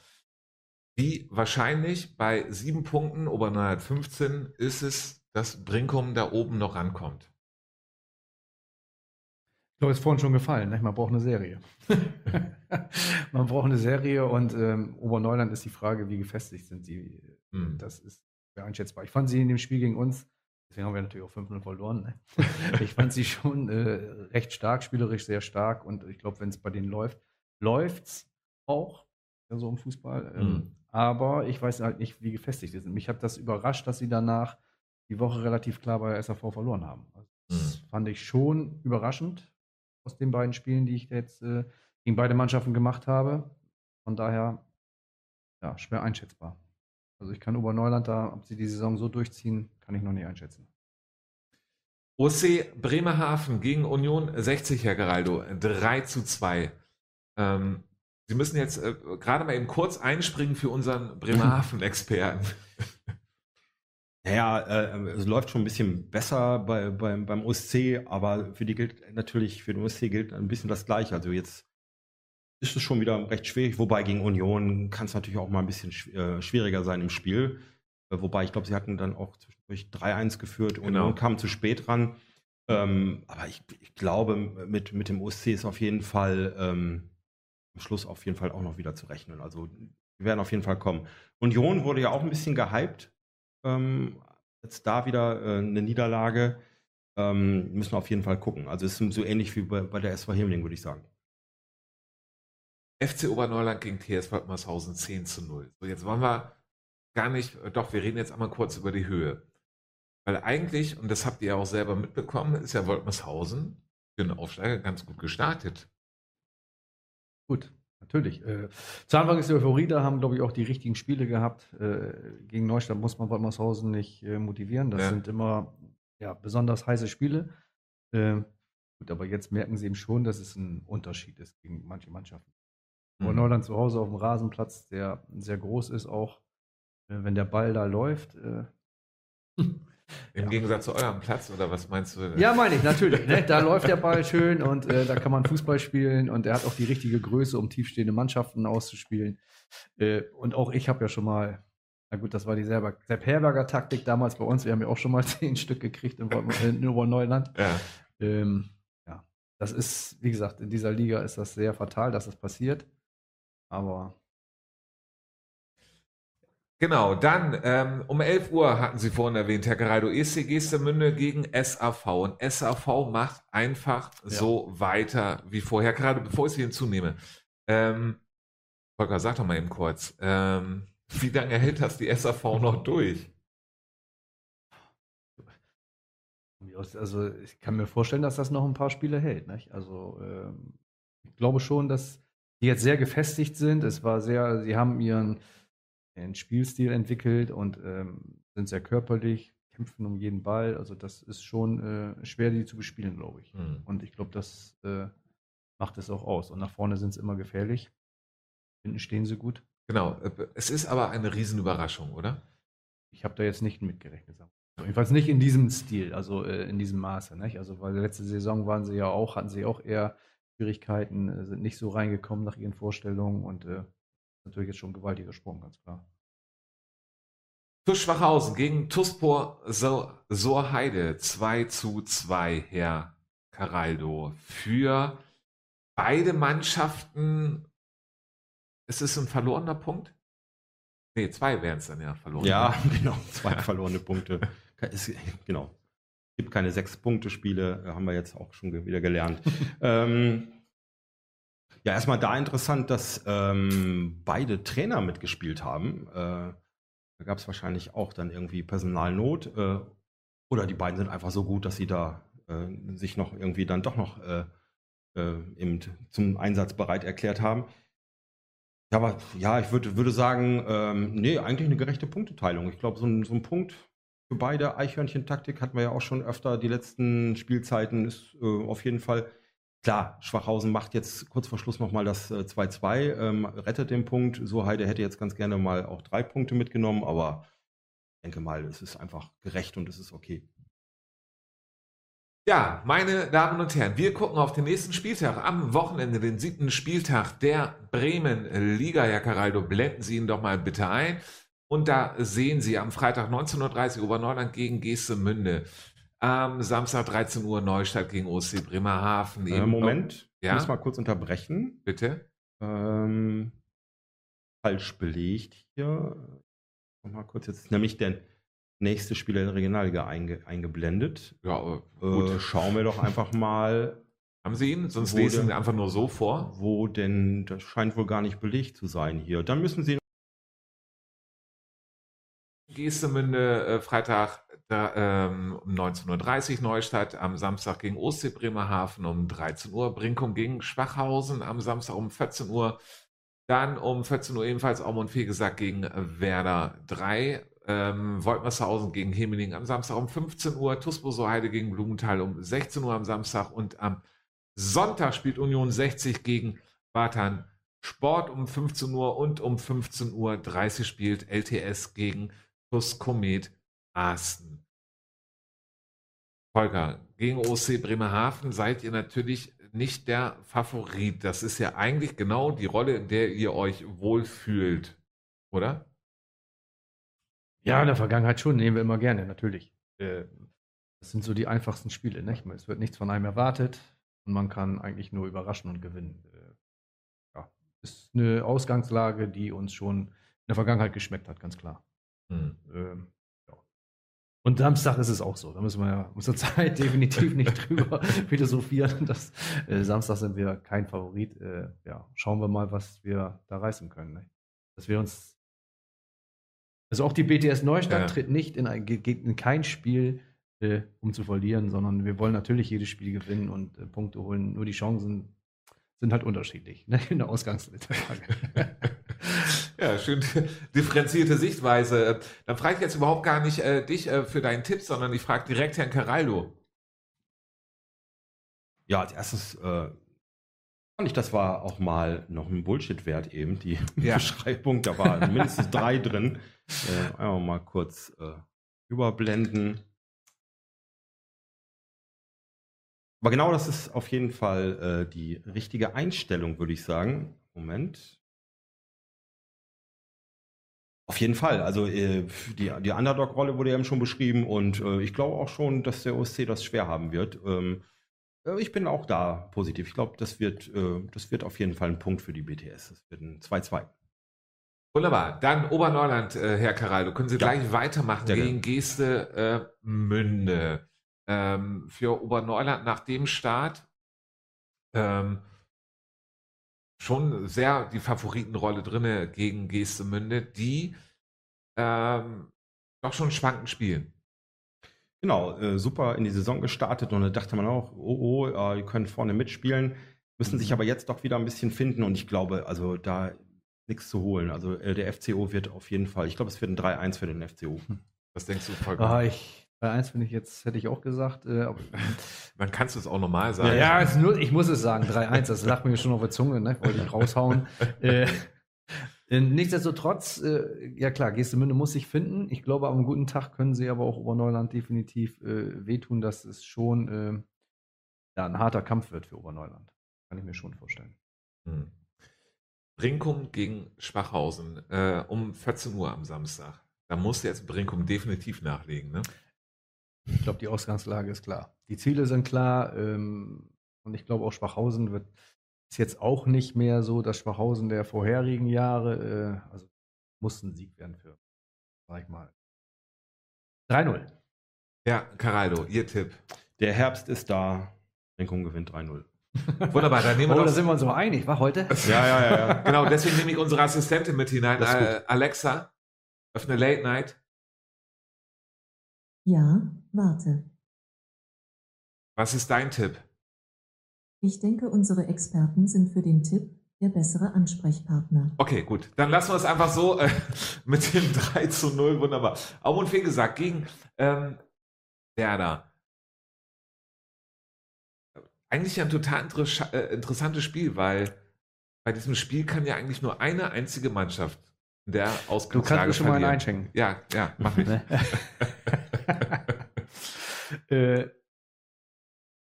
Wie wahrscheinlich bei sieben Punkten, Oberneuland 15, ist es, dass Brinkum da oben noch rankommt? Ich glaube, es ist vorhin schon gefallen. Ne? Man braucht eine Serie. (laughs) Man braucht eine Serie und ähm, Oberneuland ist die Frage, wie gefestigt sind sie. Hm. Das ist einschätzbar. Ich fand sie in dem Spiel gegen uns, deswegen haben wir natürlich auch 5-0 verloren. Ne? (laughs) ich fand sie schon äh, recht stark, spielerisch sehr stark und ich glaube, wenn es bei denen läuft, läuft's auch, ja, so im Fußball. Ähm, mhm. Aber ich weiß halt nicht, wie gefestigt sie sind. Mich hat das überrascht, dass sie danach die Woche relativ klar bei SAV verloren haben. Also das mhm. fand ich schon überraschend aus den beiden Spielen, die ich jetzt äh, gegen beide Mannschaften gemacht habe. Von daher, ja, schwer einschätzbar. Also ich kann Oberneuland da, ob sie die Saison so durchziehen, kann ich noch nicht einschätzen. OC Bremerhaven gegen Union 60, Herr Geraldo, 3 zu 2. Ähm, Sie müssen jetzt äh, gerade mal eben kurz einspringen für unseren Bremerhaven-Experten. (laughs) Naja, äh, es läuft schon ein bisschen besser bei, bei, beim OSC, aber für die gilt natürlich, für den OSC gilt ein bisschen das Gleiche. Also jetzt ist es schon wieder recht schwierig, wobei gegen Union kann es natürlich auch mal ein bisschen äh, schwieriger sein im Spiel. Äh, wobei ich glaube, sie hatten dann auch zwischendurch 3-1 geführt, genau. Union kam zu spät ran. Ähm, aber ich, ich, glaube, mit, mit dem OSC ist auf jeden Fall ähm, am Schluss auf jeden Fall auch noch wieder zu rechnen. Also die werden auf jeden Fall kommen. Union wurde ja auch ein bisschen gehypt. Ähm, jetzt da wieder äh, eine Niederlage. Ähm, müssen wir auf jeden Fall gucken. Also es ist so ähnlich wie bei, bei der SV Hemling, würde ich sagen. FC Oberneuland gegen TS Woltmershausen 10 zu 0. So, jetzt wollen wir gar nicht, doch, wir reden jetzt einmal kurz über die Höhe. Weil eigentlich, und das habt ihr ja auch selber mitbekommen, ist ja Woltmershausen für den Aufsteiger ganz gut gestartet. Gut, natürlich. Äh, zu Anfang ist die Euphorie, da haben, glaube ich, auch die richtigen Spiele gehabt. Äh, gegen Neustadt muss man Wolmershausen nicht äh, motivieren. Das ja. sind immer ja, besonders heiße Spiele. Äh, gut, aber jetzt merken sie eben schon, dass es ein Unterschied ist gegen manche Mannschaften. Mhm. Neuland zu Hause auf dem Rasenplatz, der sehr groß ist, auch äh, wenn der Ball da läuft. Äh, (laughs) Im ja. Gegensatz zu eurem Platz, oder was meinst du? Ja, meine ich, natürlich. Ne? Da (laughs) läuft der Ball schön und äh, da kann man Fußball spielen und er hat auch die richtige Größe, um tiefstehende Mannschaften auszuspielen. Äh, und auch ich habe ja schon mal, na gut, das war die selber, Sepp Herberger Taktik damals bei uns. Wir haben ja auch schon mal (laughs) zehn Stück gekriegt in, in Oberneuland. Ja. Ähm, ja, das ist, wie gesagt, in dieser Liga ist das sehr fatal, dass das passiert. Aber Genau, dann ähm, um 11 Uhr hatten Sie vorhin erwähnt, Herr Geraldo, ESC Gestemünde gegen SAV. Und SAV macht einfach ja. so weiter wie vorher. Gerade bevor ich Sie hinzunehme. Ähm, Volker, sag doch mal eben kurz, ähm, wie lange hält das die SAV noch durch? Also ich kann mir vorstellen, dass das noch ein paar Spiele hält. Nicht? Also ähm, ich glaube schon, dass die jetzt sehr gefestigt sind. Es war sehr, sie haben ihren einen Spielstil entwickelt und ähm, sind sehr körperlich, kämpfen um jeden Ball. Also das ist schon äh, schwer, die zu bespielen, glaube ich. Mhm. Und ich glaube, das äh, macht es auch aus. Und nach vorne sind sie immer gefährlich. Hinten stehen sie gut. Genau. Äh, es ist aber eine Riesenüberraschung, oder? Ich habe da jetzt nicht mitgerechnet. Jedenfalls nicht in diesem Stil, also äh, in diesem Maße. Nicht? Also weil letzte Saison waren sie ja auch, hatten sie auch eher Schwierigkeiten, äh, sind nicht so reingekommen nach ihren Vorstellungen und äh, natürlich jetzt schon ein gewaltiger Sprung, ganz klar. TuS Schwachhausen gegen Tuspor Sorheide 2 zu 2, Herr Caraldo. Für beide Mannschaften ist es ein verlorener Punkt? Nee, zwei wären es dann ja verloren. Ja, (laughs) genau, zwei (laughs) verlorene Punkte. Genau. Es gibt keine Sechs-Punkte-Spiele, haben wir jetzt auch schon wieder gelernt. (laughs) ähm, ja, erstmal da interessant, dass ähm, beide Trainer mitgespielt haben. Äh, da gab es wahrscheinlich auch dann irgendwie Personalnot. Äh, oder die beiden sind einfach so gut, dass sie da äh, sich noch irgendwie dann doch noch äh, äh, eben zum Einsatz bereit erklärt haben. Ja, aber ja, ich würd, würde sagen, ähm, nee, eigentlich eine gerechte Punkteteilung. Ich glaube, so so ein Punkt für beide Eichhörnchen-Taktik hatten wir ja auch schon öfter die letzten Spielzeiten, ist äh, auf jeden Fall Klar, Schwachhausen macht jetzt kurz vor Schluss nochmal das 2-2, äh, ähm, rettet den Punkt. So Heide hätte jetzt ganz gerne mal auch drei Punkte mitgenommen, aber ich denke mal, es ist einfach gerecht und es ist okay. Ja, meine Damen und Herren, wir gucken auf den nächsten Spieltag am Wochenende, den siebten Spieltag der Bremen-Liga. Herr Caraldo, blenden Sie ihn doch mal bitte ein. Und da sehen Sie am Freitag 19.30 Uhr Oberneuland gegen Geestemünde. Am Samstag 13 Uhr Neustadt gegen OC Bremerhaven. Äh, Moment, ich ja? muss mal kurz unterbrechen. Bitte. Ähm, falsch belegt hier. Mal kurz jetzt, nämlich der nächste Spieler der Regionalliga einge, eingeblendet. Ja, äh, schauen wir doch einfach mal (laughs) Haben Sie ihn? Sonst lesen Sie einfach nur so vor. Wo denn, das scheint wohl gar nicht belegt zu sein hier. Dann müssen Sie. Geestemünde, äh, Freitag da, ähm, um 19.30 Uhr Neustadt, am Samstag gegen Ostsee Bremerhaven um 13 Uhr, Brinkum gegen Schwachhausen am Samstag um 14 Uhr, dann um 14 Uhr ebenfalls Aumund Fegesack gegen Werder 3, ähm, Woltmershausen gegen Hemeling am Samstag um 15 Uhr, Tusboso Heide gegen Blumenthal um 16 Uhr am Samstag und am Sonntag spielt Union 60 gegen Bartan Sport um 15 Uhr und um 15 Uhr 30 spielt LTS gegen Komet Asten. Holger, gegen OC Bremerhaven seid ihr natürlich nicht der Favorit. Das ist ja eigentlich genau die Rolle, in der ihr euch wohlfühlt, oder? Ja, in der Vergangenheit schon, nehmen wir immer gerne, natürlich. Äh, das sind so die einfachsten Spiele. Nicht? Es wird nichts von einem erwartet und man kann eigentlich nur überraschen und gewinnen. Äh, ja, ist eine Ausgangslage, die uns schon in der Vergangenheit geschmeckt hat, ganz klar. Hm. Ähm, ja. Und Samstag ist es auch so. Da müssen wir ja zurzeit (laughs) definitiv nicht drüber (laughs) philosophieren. Das, äh, Samstag sind wir kein Favorit. Äh, ja, schauen wir mal, was wir da reißen können. Ne? Dass wir uns. Also auch die BTS Neustadt ja. tritt nicht in, ein, in kein Spiel äh, um zu verlieren, sondern wir wollen natürlich jedes Spiel gewinnen und äh, Punkte holen. Nur die Chancen sind halt unterschiedlich ne, in der Ausgangslage. (laughs) ja, schön (laughs) differenzierte Sichtweise. Dann frage ich jetzt überhaupt gar nicht äh, dich äh, für deinen Tipp, sondern ich frage direkt Herrn Caraldo. Ja, als erstes äh, fand ich, das war auch mal noch ein Bullshit wert eben, die (laughs) ja. Beschreibung. Da war (laughs) mindestens drei drin. Äh, einfach mal kurz äh, überblenden. Aber genau das ist auf jeden Fall äh, die richtige Einstellung, würde ich sagen. Moment. Auf jeden Fall. Also äh, die, die Underdog-Rolle wurde ja eben schon beschrieben und äh, ich glaube auch schon, dass der OSC das schwer haben wird. Ähm, äh, ich bin auch da positiv. Ich glaube, das wird, äh, das wird auf jeden Fall ein Punkt für die BTS. Das wird ein 2-2. Wunderbar. Dann Oberneuland, äh, Herr Karal. Können Sie ja. gleich weitermachen Sehr gegen Geste Münde ähm, für Oberneuland nach dem Start ähm, schon sehr die Favoritenrolle drinne gegen Geestemünde, die ähm, doch schon schwankend spielen. Genau, äh, super in die Saison gestartet und da dachte man auch, oh, oh, äh, die können vorne mitspielen, müssen sich mhm. aber jetzt doch wieder ein bisschen finden und ich glaube, also da nichts zu holen. Also äh, der FCO wird auf jeden Fall, ich glaube, es wird ein 3-1 für den FCO. Was denkst du, Volker? Ah, ich bei 1 finde ich jetzt, hätte ich auch gesagt. Äh, (laughs) Man kann es auch normal sagen. Ja, ja nur, ich muss es sagen, 3-1, das lag mir schon auf der Zunge, ne? wollte ich raushauen. (laughs) äh, äh nichtsdestotrotz, äh, ja klar, Gestemünde muss sich finden. Ich glaube, am guten Tag können sie aber auch Oberneuland definitiv äh, wehtun, dass es schon äh, ja, ein harter Kampf wird für Oberneuland. Kann ich mir schon vorstellen. Hm. Brinkum gegen Schwachhausen äh, um 14 Uhr am Samstag. Da muss jetzt Brinkum definitiv nachlegen, ne? Ich glaube, die Ausgangslage ist klar. Die Ziele sind klar. Ähm, und ich glaube auch Schwachhausen wird ist jetzt auch nicht mehr so das Schwachhausen der vorherigen Jahre. Äh, also muss ein Sieg werden für, sag ich mal, 3-0. Ja, Caraldo, Ihr Tipp. Der Herbst ist da. Renkung gewinnt 3-0. Wunderbar, dann nehmen wir (laughs) oh, da sind wir uns so einig, war heute? Ja, ja, ja, ja. genau, deswegen nehme ich unsere Assistentin mit hinein. Äh, Alexa, öffne Late Night. Ja, warte. Was ist dein Tipp? Ich denke, unsere Experten sind für den Tipp der bessere Ansprechpartner. Okay, gut. Dann lassen wir es einfach so äh, (laughs) mit dem 3 zu 0. Wunderbar. Auch und viel gesagt, gegen ähm, Werder. Eigentlich ein total inter äh, interessantes Spiel, weil bei diesem Spiel kann ja eigentlich nur eine einzige Mannschaft in der Ausgangslage Du kannst mir schon verlieren. mal einschenken. Ja, ja, mach ich. (laughs) (laughs) äh,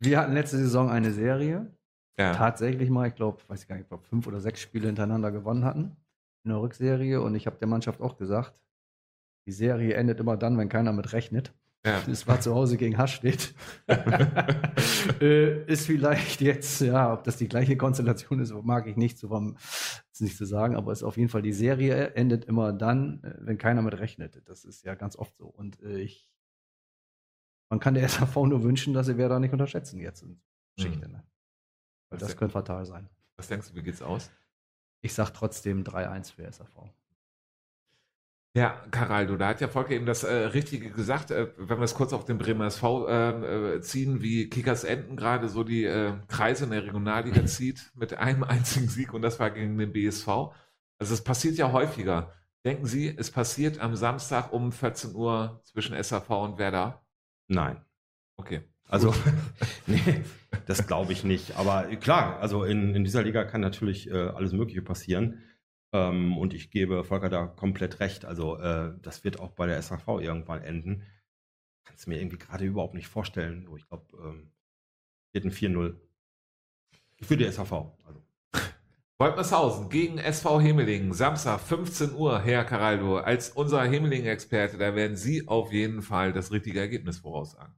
wir hatten letzte Saison eine Serie. Ja. Tatsächlich mal, ich glaube, weiß ich gar nicht, ich glaube, fünf oder sechs Spiele hintereinander gewonnen hatten in der Rückserie. Und ich habe der Mannschaft auch gesagt, die Serie endet immer dann, wenn keiner mit rechnet. Ja. (laughs) Das war zu Hause gegen Haschstedt. (laughs) äh, ist vielleicht jetzt, ja, ob das die gleiche Konstellation ist, mag ich nicht, so vom, nicht zu sagen, aber ist auf jeden Fall, die Serie endet immer dann, äh, wenn keiner mit rechnet. Das ist ja ganz oft so. Und äh, ich man kann der (laughs) SAV nur wünschen, dass sie wer da nicht unterschätzen jetzt in Geschichte. Mhm. Ne? Weil das könnte fatal sein. Was denkst du, wie geht's aus? Ich sag trotzdem 3-1 für SAV. Ja, Caraldo, da hat ja Volker eben das äh, Richtige gesagt. Äh, wenn wir es kurz auf den Bremer SV äh, äh, ziehen, wie Kickers Enten gerade so die äh, Kreise in der Regionalliga (laughs) zieht mit einem einzigen Sieg und das war gegen den BSV. Also es passiert ja häufiger. Denken Sie, es passiert am Samstag um 14 Uhr zwischen SAV und Werder? Nein. Okay. Also, (laughs) nee, das glaube ich nicht. Aber klar, also in, in dieser Liga kann natürlich äh, alles Mögliche passieren. Ähm, und ich gebe Volker da komplett recht. Also, äh, das wird auch bei der SAV irgendwann enden. Kannst du mir irgendwie gerade überhaupt nicht vorstellen. Ich glaube, ähm, wird ein 4-0 für die SAV. Also. Woltmershausen gegen SV Hemelingen, Samstag 15 Uhr, Herr Caraldo. Als unser Hemelingen-Experte, da werden Sie auf jeden Fall das richtige Ergebnis voraussagen.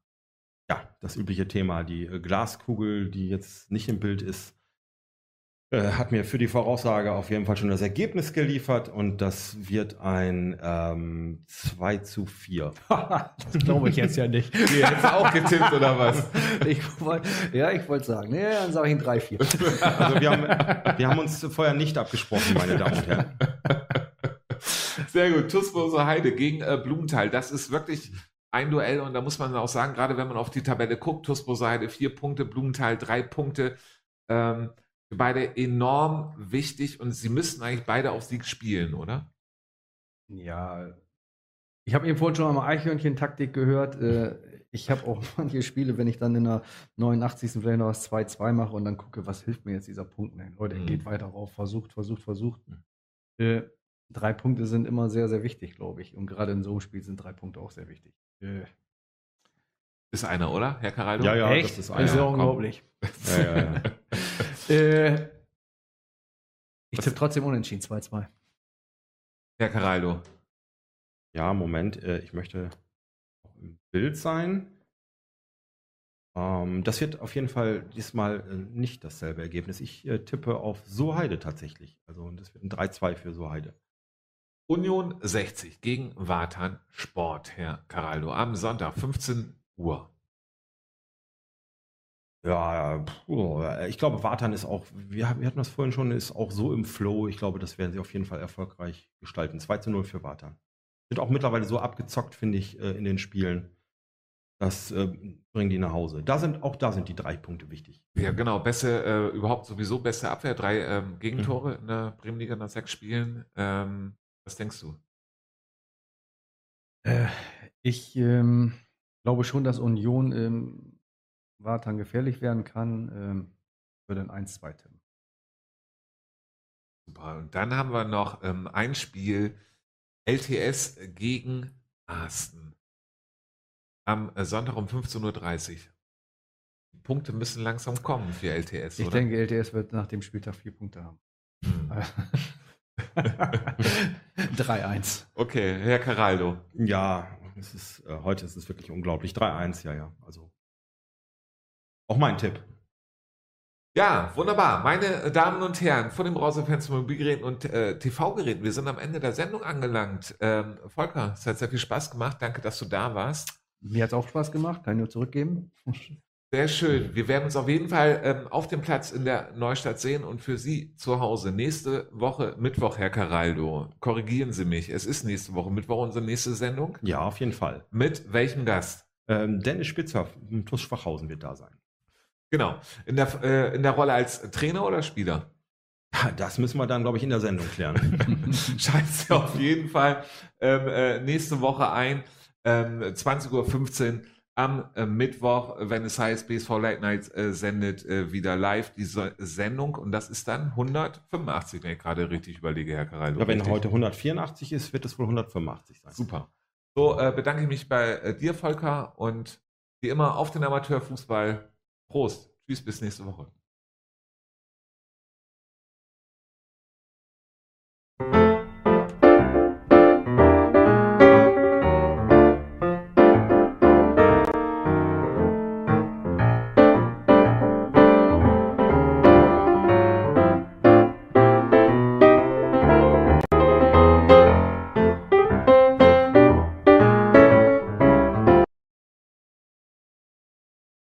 Ja, das übliche Thema, die äh, Glaskugel, die jetzt nicht im Bild ist, äh, hat mir für die Voraussage auf jeden Fall schon das Ergebnis geliefert und das wird ein ähm, 2 zu 4. (laughs) das glaube ich jetzt ja nicht. (laughs) Die hättest du auch getippt oder was? (laughs) Ich wollt, ja, ich wollte sagen. Nee, dann sage ich ein 3-4. Also wir haben, wir haben uns vorher nicht abgesprochen, meine Damen und Herren. Sehr gut. Tussbose Heide gegen äh, Blumenthal. Das ist wirklich ein Duell und da muss man auch sagen, gerade wenn man auf die Tabelle guckt, Tussbose Heide vier Punkte, Blumenthal drei Punkte. Ähm, beide enorm wichtig und sie müssten eigentlich beide auf Sieg spielen, oder? Ja, ich habe eben vorhin schon mal Eichhörnchen-Taktik gehört. Äh, ich habe auch (laughs) manche Spiele, wenn ich dann in der 89. vielleicht noch was 2-2 mache und dann gucke, was hilft mir jetzt dieser Punkt? Nein, Leute, mhm. geht weiter rauf, versucht, versucht, versucht. Mhm. Äh, drei Punkte sind immer sehr, sehr wichtig, glaube ich. Und gerade in so einem Spiel sind drei Punkte auch sehr wichtig. Äh. Ist einer, oder, Herr Caraldo? Ja, ja, Echt? das ist einer. Das ist ja unglaublich. ja, ja, ja. (laughs) Äh, ich tippe trotzdem unentschieden 2-2. Herr Caraldo. Ja, Moment, äh, ich möchte auch im Bild sein. Ähm, das wird auf jeden Fall diesmal äh, nicht dasselbe Ergebnis. Ich äh, tippe auf Soheide tatsächlich. Also das wird ein 3-2 für Soheide. Union 60 gegen Watan Sport, Herr Caraldo, am Sonntag 15 Uhr. Ja, ich glaube, Watan ist auch, wir, hatten das vorhin schon, ist auch so im Flow. Ich glaube, das werden sie auf jeden Fall erfolgreich gestalten. 2 zu 0 für Watan. Sind auch mittlerweile so abgezockt, finde ich, äh, in den Spielen. Das äh, bringen die nach Hause. Da sind, auch da sind die drei Punkte wichtig. Ja, genau. Beste, äh, überhaupt sowieso beste Abwehr. Drei ähm, Gegentore mhm. in der Bremenliga nach sechs Spielen. Ähm, was denkst du? Äh, ich ähm, glaube schon, dass Union Wartan gefährlich werden kann, ähm, würde ein 1-2 tippen. Super. Und dann haben wir noch ähm, ein Spiel LTS gegen Arsten. Am äh, Sonntag um 15.30 Uhr. Die Punkte müssen langsam kommen für LTS. Ich oder? denke, LTS wird nach dem Spieltag vier Punkte haben. Hm. (laughs) 3-1. Okay, Herr Caraldo. Ja, es ist, äh, heute ist es wirklich unglaublich. 3-1, ja, ja. Also auch mein Tipp. Ja, wunderbar. Meine Damen und Herren, von den Browserfans, Mobilgeräten und äh, TV-Geräten, wir sind am Ende der Sendung angelangt. Ähm, Volker, es hat sehr viel Spaß gemacht. Danke, dass du da warst. Mir hat es auch Spaß gemacht, kann ich nur zurückgeben. Sehr schön. Wir werden uns auf jeden Fall ähm, auf dem Platz in der Neustadt sehen und für Sie zu Hause nächste Woche Mittwoch, Herr Caraldo. Korrigieren Sie mich. Es ist nächste Woche Mittwoch unsere nächste Sendung. Ja, auf jeden Fall. Mit welchem Gast? Ähm, Dennis Spitzer, TuS Schwachhausen wird da sein. Genau. In der, äh, in der Rolle als Trainer oder Spieler? Das müssen wir dann, glaube ich, in der Sendung klären. (laughs) Scheiße, auf jeden Fall ähm, äh, nächste Woche ein, ähm, 20.15 Uhr am äh, Mittwoch, wenn es heißt, BSV Late Night äh, sendet äh, wieder live diese Sendung und das ist dann 185, wenn ich gerade richtig überlege, Herr Carallo. Ja, wenn richtig? heute 184 ist, wird es wohl 185 sein. Super. So, äh, bedanke ich mich bei äh, dir, Volker, und wie immer auf den Amateurfußball Prost. Tschüss, bis nächste Woche.